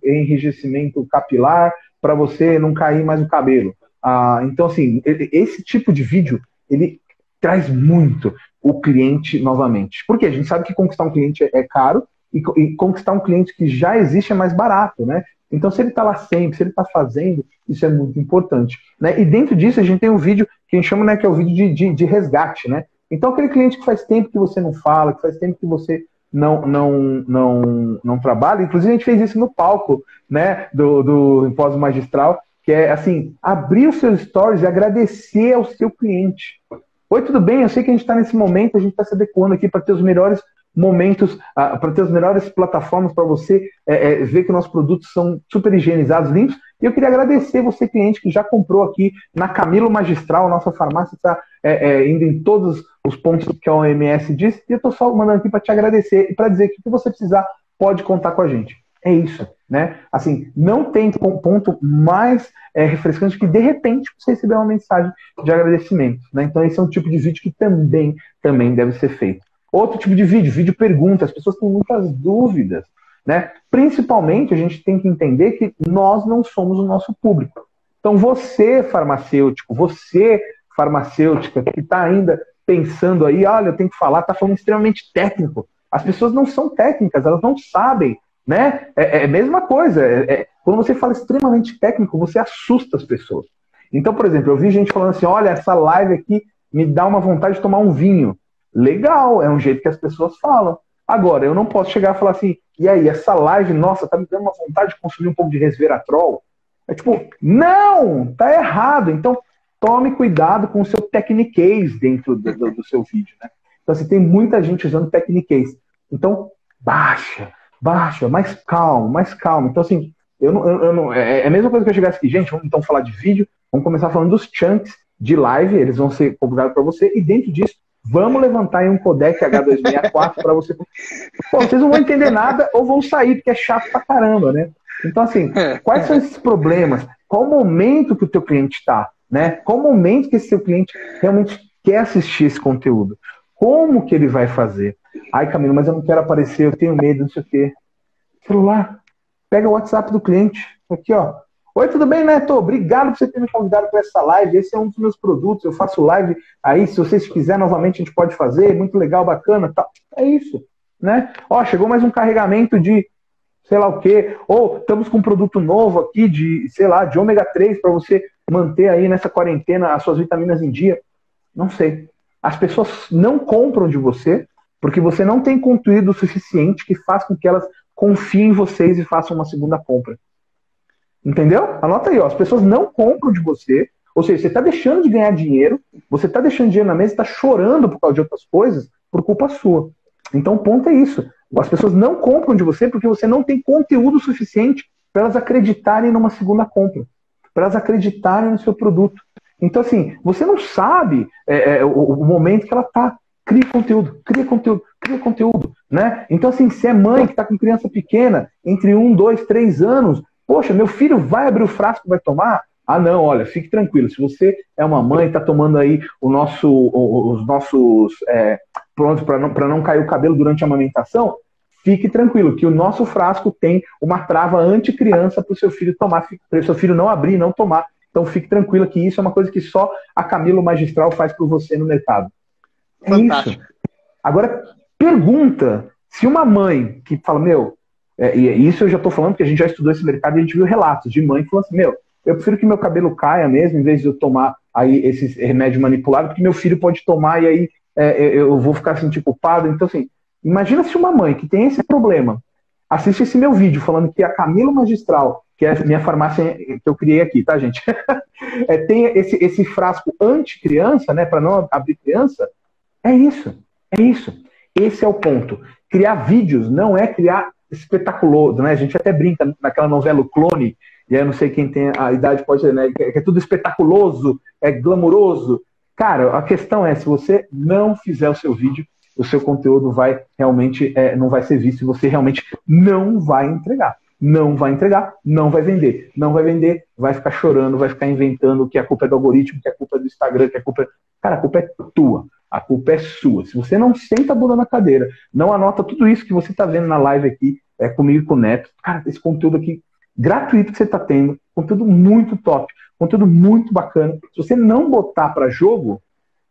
enrijecimento capilar para você não cair mais o cabelo. Ah, então, assim, esse tipo de vídeo, ele traz muito o cliente novamente. Porque a gente sabe que conquistar um cliente é caro e, e conquistar um cliente que já existe é mais barato, né? Então, se ele está lá sempre, se ele está fazendo, isso é muito importante. Né? E dentro disso, a gente tem um vídeo que a gente chama, né, que é o vídeo de, de, de resgate, né? Então, aquele cliente que faz tempo que você não fala, que faz tempo que você não, não, não, não trabalha, inclusive a gente fez isso no palco, né, do, do pós magistral, que é assim, abrir os seus stories e agradecer ao seu cliente. Oi, tudo bem? Eu sei que a gente está nesse momento, a gente está se adequando aqui para ter os melhores momentos, uh, para ter as melhores plataformas para você é, é, ver que nossos produtos são super higienizados, limpos. E eu queria agradecer você, cliente, que já comprou aqui na Camilo Magistral, nossa farmácia está é, é, indo em todos os pontos que a OMS diz. E eu estou só mandando aqui para te agradecer e para dizer que o que você precisar pode contar com a gente. É isso, né? Assim, não tem ponto mais é, refrescante que de repente você receber uma mensagem de agradecimento, né? Então esse é um tipo de vídeo que também também deve ser feito. Outro tipo de vídeo, vídeo pergunta, as pessoas têm muitas dúvidas, né? Principalmente a gente tem que entender que nós não somos o nosso público. Então você farmacêutico, você farmacêutica que está ainda pensando aí, olha, eu tenho que falar, está falando extremamente técnico. As pessoas não são técnicas, elas não sabem né? É, é a mesma coisa. É, é, quando você fala extremamente técnico, você assusta as pessoas. Então, por exemplo, eu vi gente falando assim: olha, essa live aqui me dá uma vontade de tomar um vinho. Legal, é um jeito que as pessoas falam. Agora, eu não posso chegar e falar assim: e aí, essa live, nossa, tá me dando uma vontade de consumir um pouco de resveratrol? É tipo, não, tá errado. Então, tome cuidado com o seu techniquez dentro do, do, do seu vídeo, né? Então, assim, tem muita gente usando techniquez. Então, baixa, baixa, mais calmo, mais calmo. Então, assim, eu não, eu, eu não, é, é a mesma coisa que eu chegasse aqui, gente, vamos então falar de vídeo, vamos começar falando dos chunks de live, eles vão ser publicados para você, e dentro disso, vamos levantar aí um codec H264 para você. Pô, vocês não vão entender nada ou vão sair, porque é chato pra caramba, né? Então, assim, quais são esses problemas? Qual o momento que o teu cliente está? Né? Qual o momento que esse seu cliente realmente quer assistir esse conteúdo? Como que ele vai fazer? Ai, Camilo, mas eu não quero aparecer, eu tenho medo, não sei o quê. Celular, pega o WhatsApp do cliente. Aqui, ó. Oi, tudo bem, Neto? Obrigado por você ter me convidado para essa live. Esse é um dos meus produtos. Eu faço live aí. Se vocês quiserem, novamente, a gente pode fazer. Muito legal, bacana. Tá. É isso. Né? Ó, chegou mais um carregamento de sei lá o quê. Ou estamos com um produto novo aqui de, sei lá, de ômega 3 para você manter aí nessa quarentena as suas vitaminas em dia. Não sei. As pessoas não compram de você porque você não tem conteúdo suficiente que faz com que elas confiem em vocês e façam uma segunda compra. Entendeu? Anota aí, ó. As pessoas não compram de você, ou seja, você está deixando de ganhar dinheiro, você está deixando dinheiro na mesa, está chorando por causa de outras coisas, por culpa sua. Então o ponto é isso. As pessoas não compram de você porque você não tem conteúdo suficiente para elas acreditarem numa segunda compra, para elas acreditarem no seu produto. Então, assim, você não sabe é, é, o, o, momento que ela está. Cria conteúdo, cria conteúdo, cria conteúdo, né? Então, assim, se é mãe que está com criança pequena, entre um, dois, três anos, poxa, meu filho vai abrir o frasco vai tomar? Ah, não, olha, fique tranquilo. Se você é uma mãe, está tomando aí o nosso, os nossos é, prontos para não, não cair o cabelo durante a amamentação, fique tranquilo, que o nosso frasco tem uma trava anti-criança para o seu filho tomar, para o seu filho não abrir e não tomar. Então fique tranquilo que isso é uma coisa que só a Camilo Magistral faz por você no mercado. É Fantástico. isso. Agora, pergunta se uma mãe que fala, meu, é, e isso eu já estou falando porque a gente já estudou esse mercado e a gente viu relatos de mãe que falam assim, meu, eu prefiro que meu cabelo caia mesmo, em vez de eu tomar aí esse remédio manipulado, porque meu filho pode tomar e aí é, é eu vou ficar sentindo culpado. Então, assim, imagina se uma mãe que tem esse problema assiste esse meu vídeo falando que a Camila Magistral, que é a minha farmácia que eu criei aqui, tá, gente? <laughs> é, tem esse, esse frasco anti-criança, né, para não abrir criança, é isso. É isso. Esse é o ponto. Criar vídeos não é criar espetaculoso, né? A gente até brinca naquela novela Clone, e aí eu não sei quem tem a idade pode ser, né? Que é tudo espetaculoso, é glamuroso. Cara, a questão é, se você não fizer o seu vídeo, o seu conteúdo vai realmente é, não vai ser visto, você realmente não vai entregar. Não vai entregar, não vai vender. Não vai vender, vai ficar chorando, vai ficar inventando que a culpa é do algoritmo, que a culpa é do Instagram, que a culpa é. Cara, a culpa é tua. A culpa é sua. Se você não senta a bunda na cadeira, não anota tudo isso que você está vendo na live aqui, é comigo e com o Neto, cara, esse conteúdo aqui gratuito que você está tendo, conteúdo muito top, conteúdo muito bacana. Se você não botar para jogo,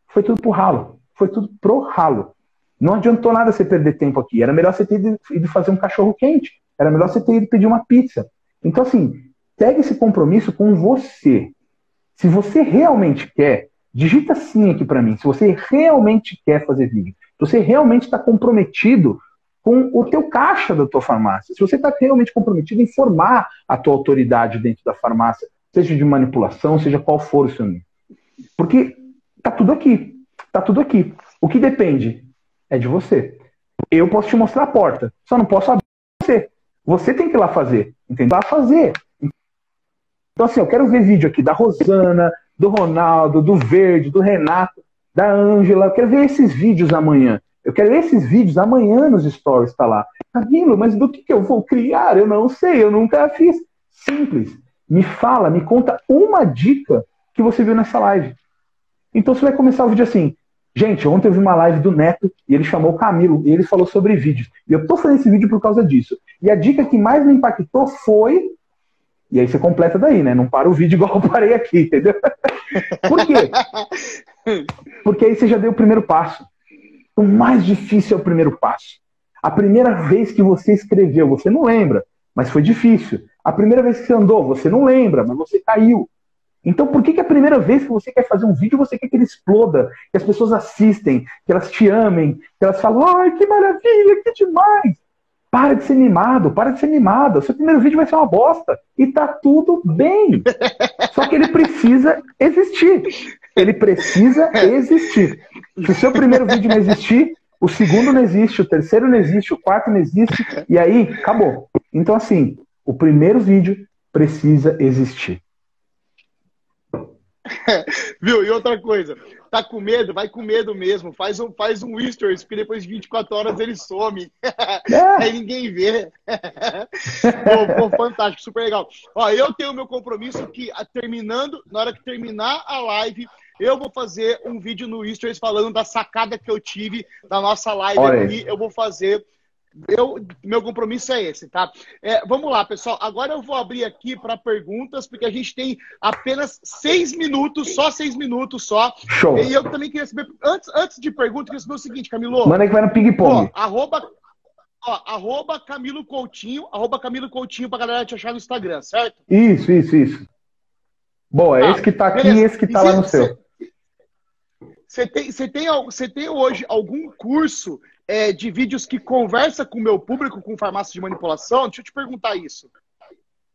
foi tudo pro ralo. Foi tudo pro ralo. Não adiantou nada você perder tempo aqui. Era melhor você ter ido fazer um cachorro quente. Era melhor você ter ido pedir uma pizza. Então, assim, pegue esse compromisso com você. Se você realmente quer, digita sim aqui para mim. Se você realmente quer fazer vídeo, se você realmente está comprometido com o teu caixa da tua farmácia, se você está realmente comprometido em formar a tua autoridade dentro da farmácia, seja de manipulação, seja qual for o seu nível. Porque tá tudo aqui. tá tudo aqui. O que depende é de você. Eu posso te mostrar a porta, só não posso abrir você. Você tem que ir lá fazer, entendeu? Lá fazer. Então, assim, eu quero ver vídeo aqui da Rosana, do Ronaldo, do Verde, do Renato, da Ângela. Eu quero ver esses vídeos amanhã. Eu quero ver esses vídeos amanhã nos stories, tá lá. Camilo, mas do que, que eu vou criar? Eu não sei, eu nunca fiz. Simples. Me fala, me conta uma dica que você viu nessa live. Então você vai começar o vídeo assim. Gente, ontem eu vi uma live do Neto e ele chamou o Camilo e ele falou sobre vídeos. E eu tô fazendo esse vídeo por causa disso. E a dica que mais me impactou foi. E aí você completa daí, né? Não para o vídeo igual eu parei aqui, entendeu? <laughs> por quê? Porque aí você já deu o primeiro passo. O mais difícil é o primeiro passo. A primeira vez que você escreveu, você não lembra, mas foi difícil. A primeira vez que você andou, você não lembra, mas você caiu. Então, por que, que a primeira vez que você quer fazer um vídeo, você quer que ele exploda, que as pessoas assistem, que elas te amem, que elas falam, ai, que maravilha, que demais. Para de ser mimado, para de ser mimada. O seu primeiro vídeo vai ser uma bosta. E tá tudo bem. Só que ele precisa existir. Ele precisa existir. Se o seu primeiro vídeo não existir, o segundo não existe, o terceiro não existe, o quarto não existe, e aí acabou. Então, assim, o primeiro vídeo precisa existir. <laughs> Viu? E outra coisa, tá com medo? Vai com medo mesmo. Faz um, faz um stories, porque depois de 24 horas ele some. <laughs> É. Aí ninguém vê. <laughs> pô, pô, fantástico, super legal. Ó, eu tenho meu compromisso que, terminando, na hora que terminar a live, eu vou fazer um vídeo no stories falando da sacada que eu tive na nossa live aqui. Eu vou fazer eu, meu compromisso é esse, tá? É, vamos lá, pessoal. Agora eu vou abrir aqui para perguntas, porque a gente tem apenas seis minutos, só seis minutos só. Show. E eu também queria saber, antes, antes de pergunta, eu queria saber o seguinte, Camilo. Manda que vai no ping-pong. Arroba, ó, arroba Camilo Coutinho, arroba Camilo Coutinho pra galera te achar no Instagram, certo? Isso, isso, isso. Boa, tá, esse que tá aqui e esse que tá lá no seu. Você tem, você, tem, você tem hoje algum curso é, de vídeos que conversa com o meu público com farmácia de manipulação? Deixa eu te perguntar isso.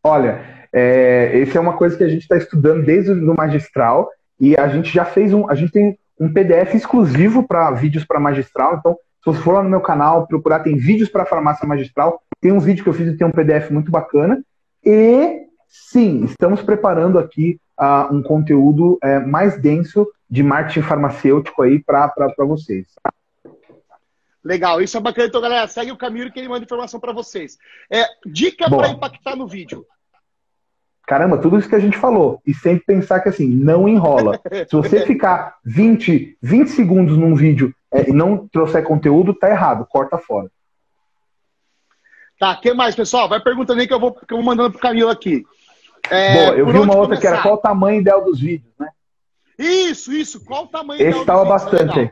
Olha, é, esse é uma coisa que a gente está estudando desde o magistral e a gente já fez um, a gente tem um PDF exclusivo para vídeos para magistral. Então, se você for lá no meu canal procurar, tem vídeos para farmácia magistral. Tem um vídeo que eu fiz e tem um PDF muito bacana. E sim, estamos preparando aqui uh, um conteúdo uh, mais denso de marketing farmacêutico aí para vocês. Legal, isso é bacana. Então, galera, segue o Camilo que ele manda informação para vocês. É, dica para impactar no vídeo. Caramba, tudo isso que a gente falou. E sempre pensar que assim, não enrola. <laughs> Se você ficar 20, 20 segundos num vídeo é, e não trouxer conteúdo, tá errado. Corta fora. Tá, o que mais, pessoal? Vai perguntando aí que eu vou, que eu vou mandando pro Camilo aqui. É, Boa, eu vi uma outra começar? que era qual o tamanho ideal dos vídeos, né? Isso, isso. Qual o tamanho Esse ideal estava bastante.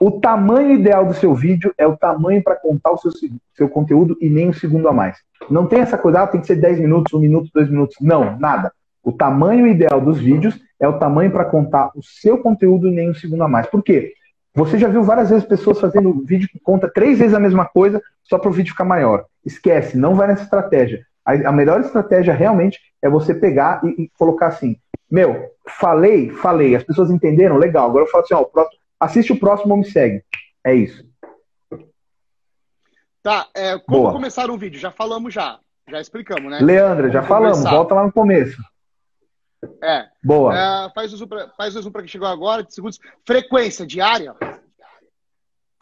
O tamanho ideal do seu vídeo é o tamanho para contar o seu, seu conteúdo e nem um segundo a mais. Não tem essa coisa, ah, tem que ser 10 minutos, 1 minuto, 2 minutos. Não, nada. O tamanho ideal dos vídeos é o tamanho para contar o seu conteúdo e nem um segundo a mais. Por quê? Você já viu várias vezes pessoas fazendo vídeo que conta três vezes a mesma coisa só para o vídeo ficar maior. Esquece, não vai nessa estratégia. A, a melhor estratégia realmente é você pegar e, e, colocar assim: meu, falei, falei, as pessoas entenderam, legal. Agora eu falo assim: ó, o próximo, Assiste o próximo ou me segue. É isso. Tá, é, como Boa. começar um vídeo? Já falamos já. Já explicamos, né? Leandra, já falamos. Volta lá no começo. É. Boa. É, faz o zoom para que chegou agora, de segundos. Frequência diária?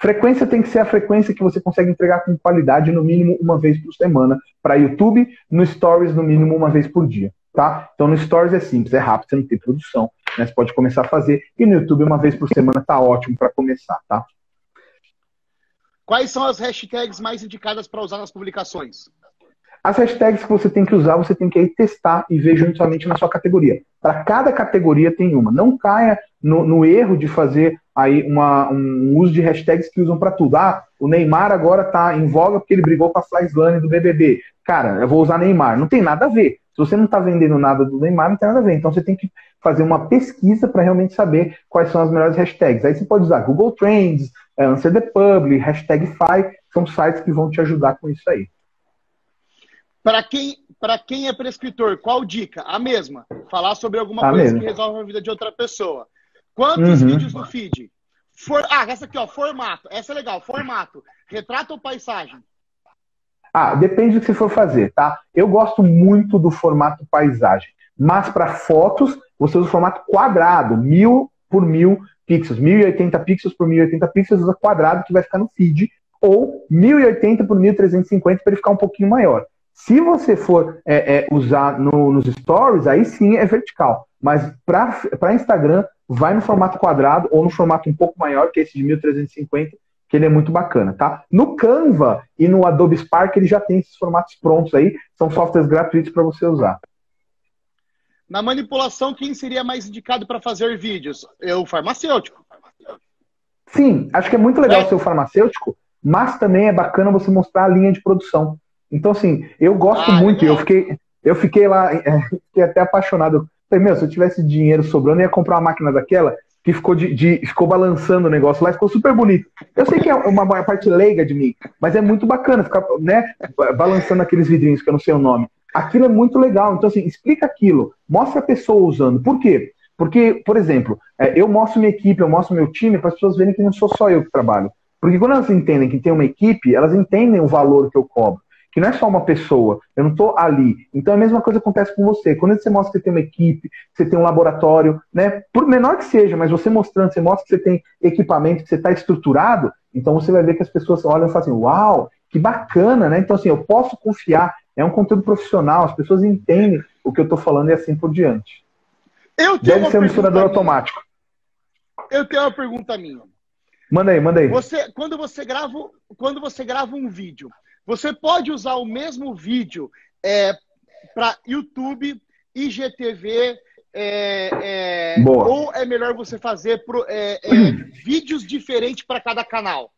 Frequência tem que ser a frequência que você consegue entregar com qualidade, no mínimo uma vez por semana, para YouTube, no Stories, no mínimo uma vez por dia. Tá? Então no Stories é simples, é rápido, você não tem produção né? Você pode começar a fazer. E no YouTube, uma vez por semana, tá ótimo para começar, tá? Quais são as hashtags mais indicadas para usar nas publicações? As hashtags que você tem que usar, você tem que ir testar e ver juntamente na sua categoria. Para cada categoria tem uma. Não caia no, no erro de fazer aí uma, um uso de hashtags que usam para tudo. Ah, o Neymar agora está em voga porque ele brigou com a Flyslane do BBB. Cara, eu vou usar Neymar. Não tem nada a ver. Se você não está vendendo nada do Neymar, não tem nada a ver. Então você tem que fazer uma pesquisa para realmente saber quais são as melhores hashtags. Aí você pode usar Google Trends, é, Answer the Public, hashtag Fi, são sites que vão te ajudar com isso aí. Para quem, quem é prescritor, qual dica? A mesma. Falar sobre alguma a coisa mesma. que resolve a vida de outra pessoa. Quantos uhum. vídeos no feed? For... Ah, essa aqui, ó, formato. Essa é legal, formato. Retrato ou paisagem? Ah, depende do que você for fazer, tá? Eu gosto muito do formato paisagem, mas para fotos você usa o formato quadrado, mil por mil pixels, 1080 pixels por 1080 pixels, usa quadrado que vai ficar no feed, ou 1080 por 1350 para ele ficar um pouquinho maior. Se você for é, é, usar no, nos stories, aí sim é vertical. Mas para Instagram, vai no formato quadrado ou no formato um pouco maior, que é esse de 1350, que ele é muito bacana, tá? No Canva e no Adobe Spark, ele já tem esses formatos prontos aí, são softwares gratuitos para você usar. Na manipulação, quem seria mais indicado para fazer vídeos? Eu, farmacêutico. Sim, acho que é muito legal é. ser o farmacêutico, mas também é bacana você mostrar a linha de produção. Então, assim, eu gosto ah, muito, eu fiquei, eu fiquei lá, <laughs> é, fiquei até apaixonado. Falei, meu, se eu tivesse dinheiro sobrando, eu ia comprar uma máquina daquela que ficou, de, de, ficou balançando o negócio lá, ficou super bonito. Eu sei que é uma parte leiga de mim, mas é muito bacana ficar, né, balançando aqueles vidrinhos que eu não sei o nome. Aquilo é muito legal. Então, assim, explica aquilo, mostra a pessoa usando. Por quê? Porque, por exemplo, é, eu mostro minha equipe, eu mostro meu time para as pessoas verem que não sou só eu que trabalho. Porque quando elas entendem que tem uma equipe, elas entendem o valor que eu cobro que não é só uma pessoa, eu não estou ali. Então a mesma coisa acontece com você. Quando você mostra que você tem uma equipe, que você tem um laboratório, né? Por menor que seja, mas você mostrando, você mostra que você tem equipamento, que você está estruturado, então você vai ver que as pessoas olham e falam assim, uau, que bacana, né? Então, assim, eu posso confiar, é um conteúdo profissional, as pessoas entendem o que eu estou falando e assim por diante. Eu tenho Deve ser um misturador automático. Eu tenho uma pergunta minha. Manda aí, manda aí. Você, quando você grava, quando você grava um vídeo, você pode usar o mesmo vídeo é, para YouTube, IGTV, é, é, ou é melhor você fazer pro, é, é, <clears throat> vídeos diferentes para cada canal?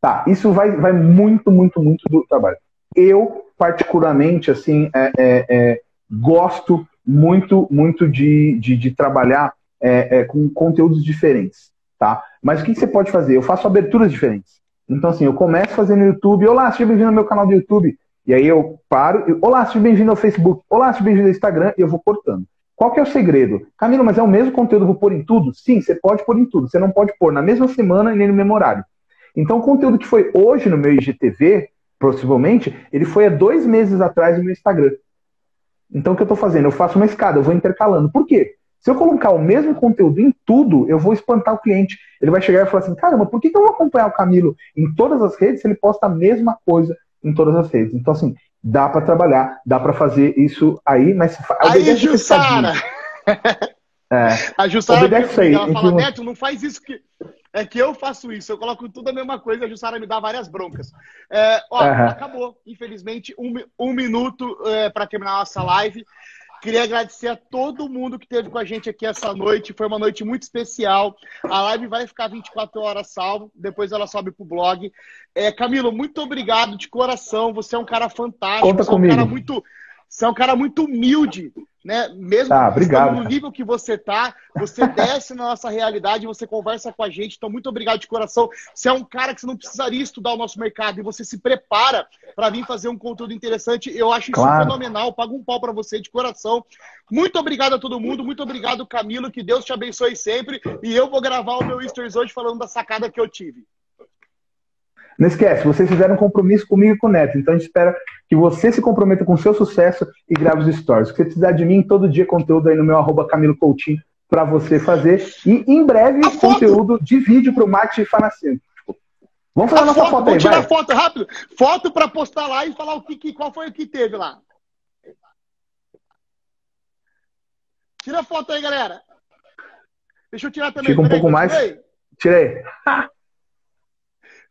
Tá, isso vai, vai muito, muito, muito do trabalho. Eu, particularmente, assim, é, gosto muito, muito de, de, de trabalhar com conteúdos diferentes, tá? Mas o que você pode fazer? Eu faço aberturas diferentes. Então, assim, eu começo fazendo YouTube, olá, seja bem-vindo ao meu canal do YouTube. E aí eu paro, e, olá, seja bem-vindo ao Facebook, olá, seja bem-vindo ao Instagram, e eu vou cortando. Qual que é o segredo? Camilo, mas é o mesmo conteúdo, vou pôr em tudo? Sim, você pode pôr em tudo. Você não pode pôr na mesma semana e nem no mesmo horário. Então, o conteúdo que foi hoje no meu IGTV, possivelmente, ele foi há dois meses atrás no meu Instagram. Então, o que eu estou fazendo? Eu faço uma escada, eu vou intercalando. Por quê? Se eu colocar o mesmo conteúdo em tudo, eu vou espantar o cliente. Ele vai chegar e falar assim: caramba, por que, eu vou acompanhar o Camilo em todas as redes se ele posta a mesma coisa em todas as redes? Então, assim, dá para trabalhar, dá para fazer isso aí, mas. Aí, Jussara! <laughs> É. A Jussara obedece aí. Ela fala, Neto, não faz isso que. É que eu faço isso, eu coloco tudo a mesma coisa, a Jussara me dá várias broncas. É, ó, uhum. acabou, infelizmente, um, um minuto é, para terminar a nossa live. Queria agradecer a todo mundo que esteve com a gente aqui essa noite. Foi uma noite muito especial. A live vai ficar 24 horas salvo, depois ela sobe pro blog. É, Camilo, muito obrigado de coração. Você é um cara fantástico. Conta você comigo. é um cara muito, você é um cara muito humilde né? Mesmo ah, obrigado, no nível que você tá, você <laughs> desce na nossa realidade, você conversa com a gente. Então, muito obrigado de coração. Você é um cara que você não precisaria estudar o nosso mercado e você se prepara para vir fazer um conteúdo interessante. Eu acho isso claro. fenomenal. Pago um pau para você de coração. Muito obrigado a todo mundo. Muito obrigado, Camilo. Que Deus te abençoe sempre. E eu vou gravar o meu Stories hoje falando da sacada que eu tive. Não esquece, vocês fizeram um compromisso comigo e com o Neto, então a gente espera que você se comprometa com o seu sucesso e grave os stories. Se você precisar de mim, todo dia conteúdo aí no meu arroba Camilo Coutinho para você fazer. E em breve, conteúdo de vídeo para o marketing farmacêutico. Vamos fazer a nossa foto, foto aí, tirar vai. foto rápido. Foto para postar lá e falar o que, qual foi o que teve lá. Tira a foto aí, galera. Deixa eu tirar também. Fica um pouco mais. Tirei. <laughs>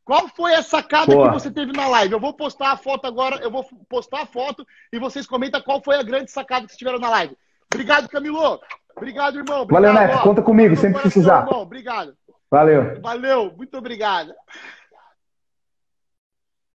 Qual foi a sacada Boa. que você teve na live? Eu vou postar a foto agora, eu vou postar a foto e vocês comentam qual foi a grande sacada que vocês tiveram na live. Obrigado, Camilo. Obrigado, irmão. Obrigado, Valeu, Neto. Conta comigo, sempre precisar. Irmão. Obrigado. Valeu. Valeu, muito obrigado.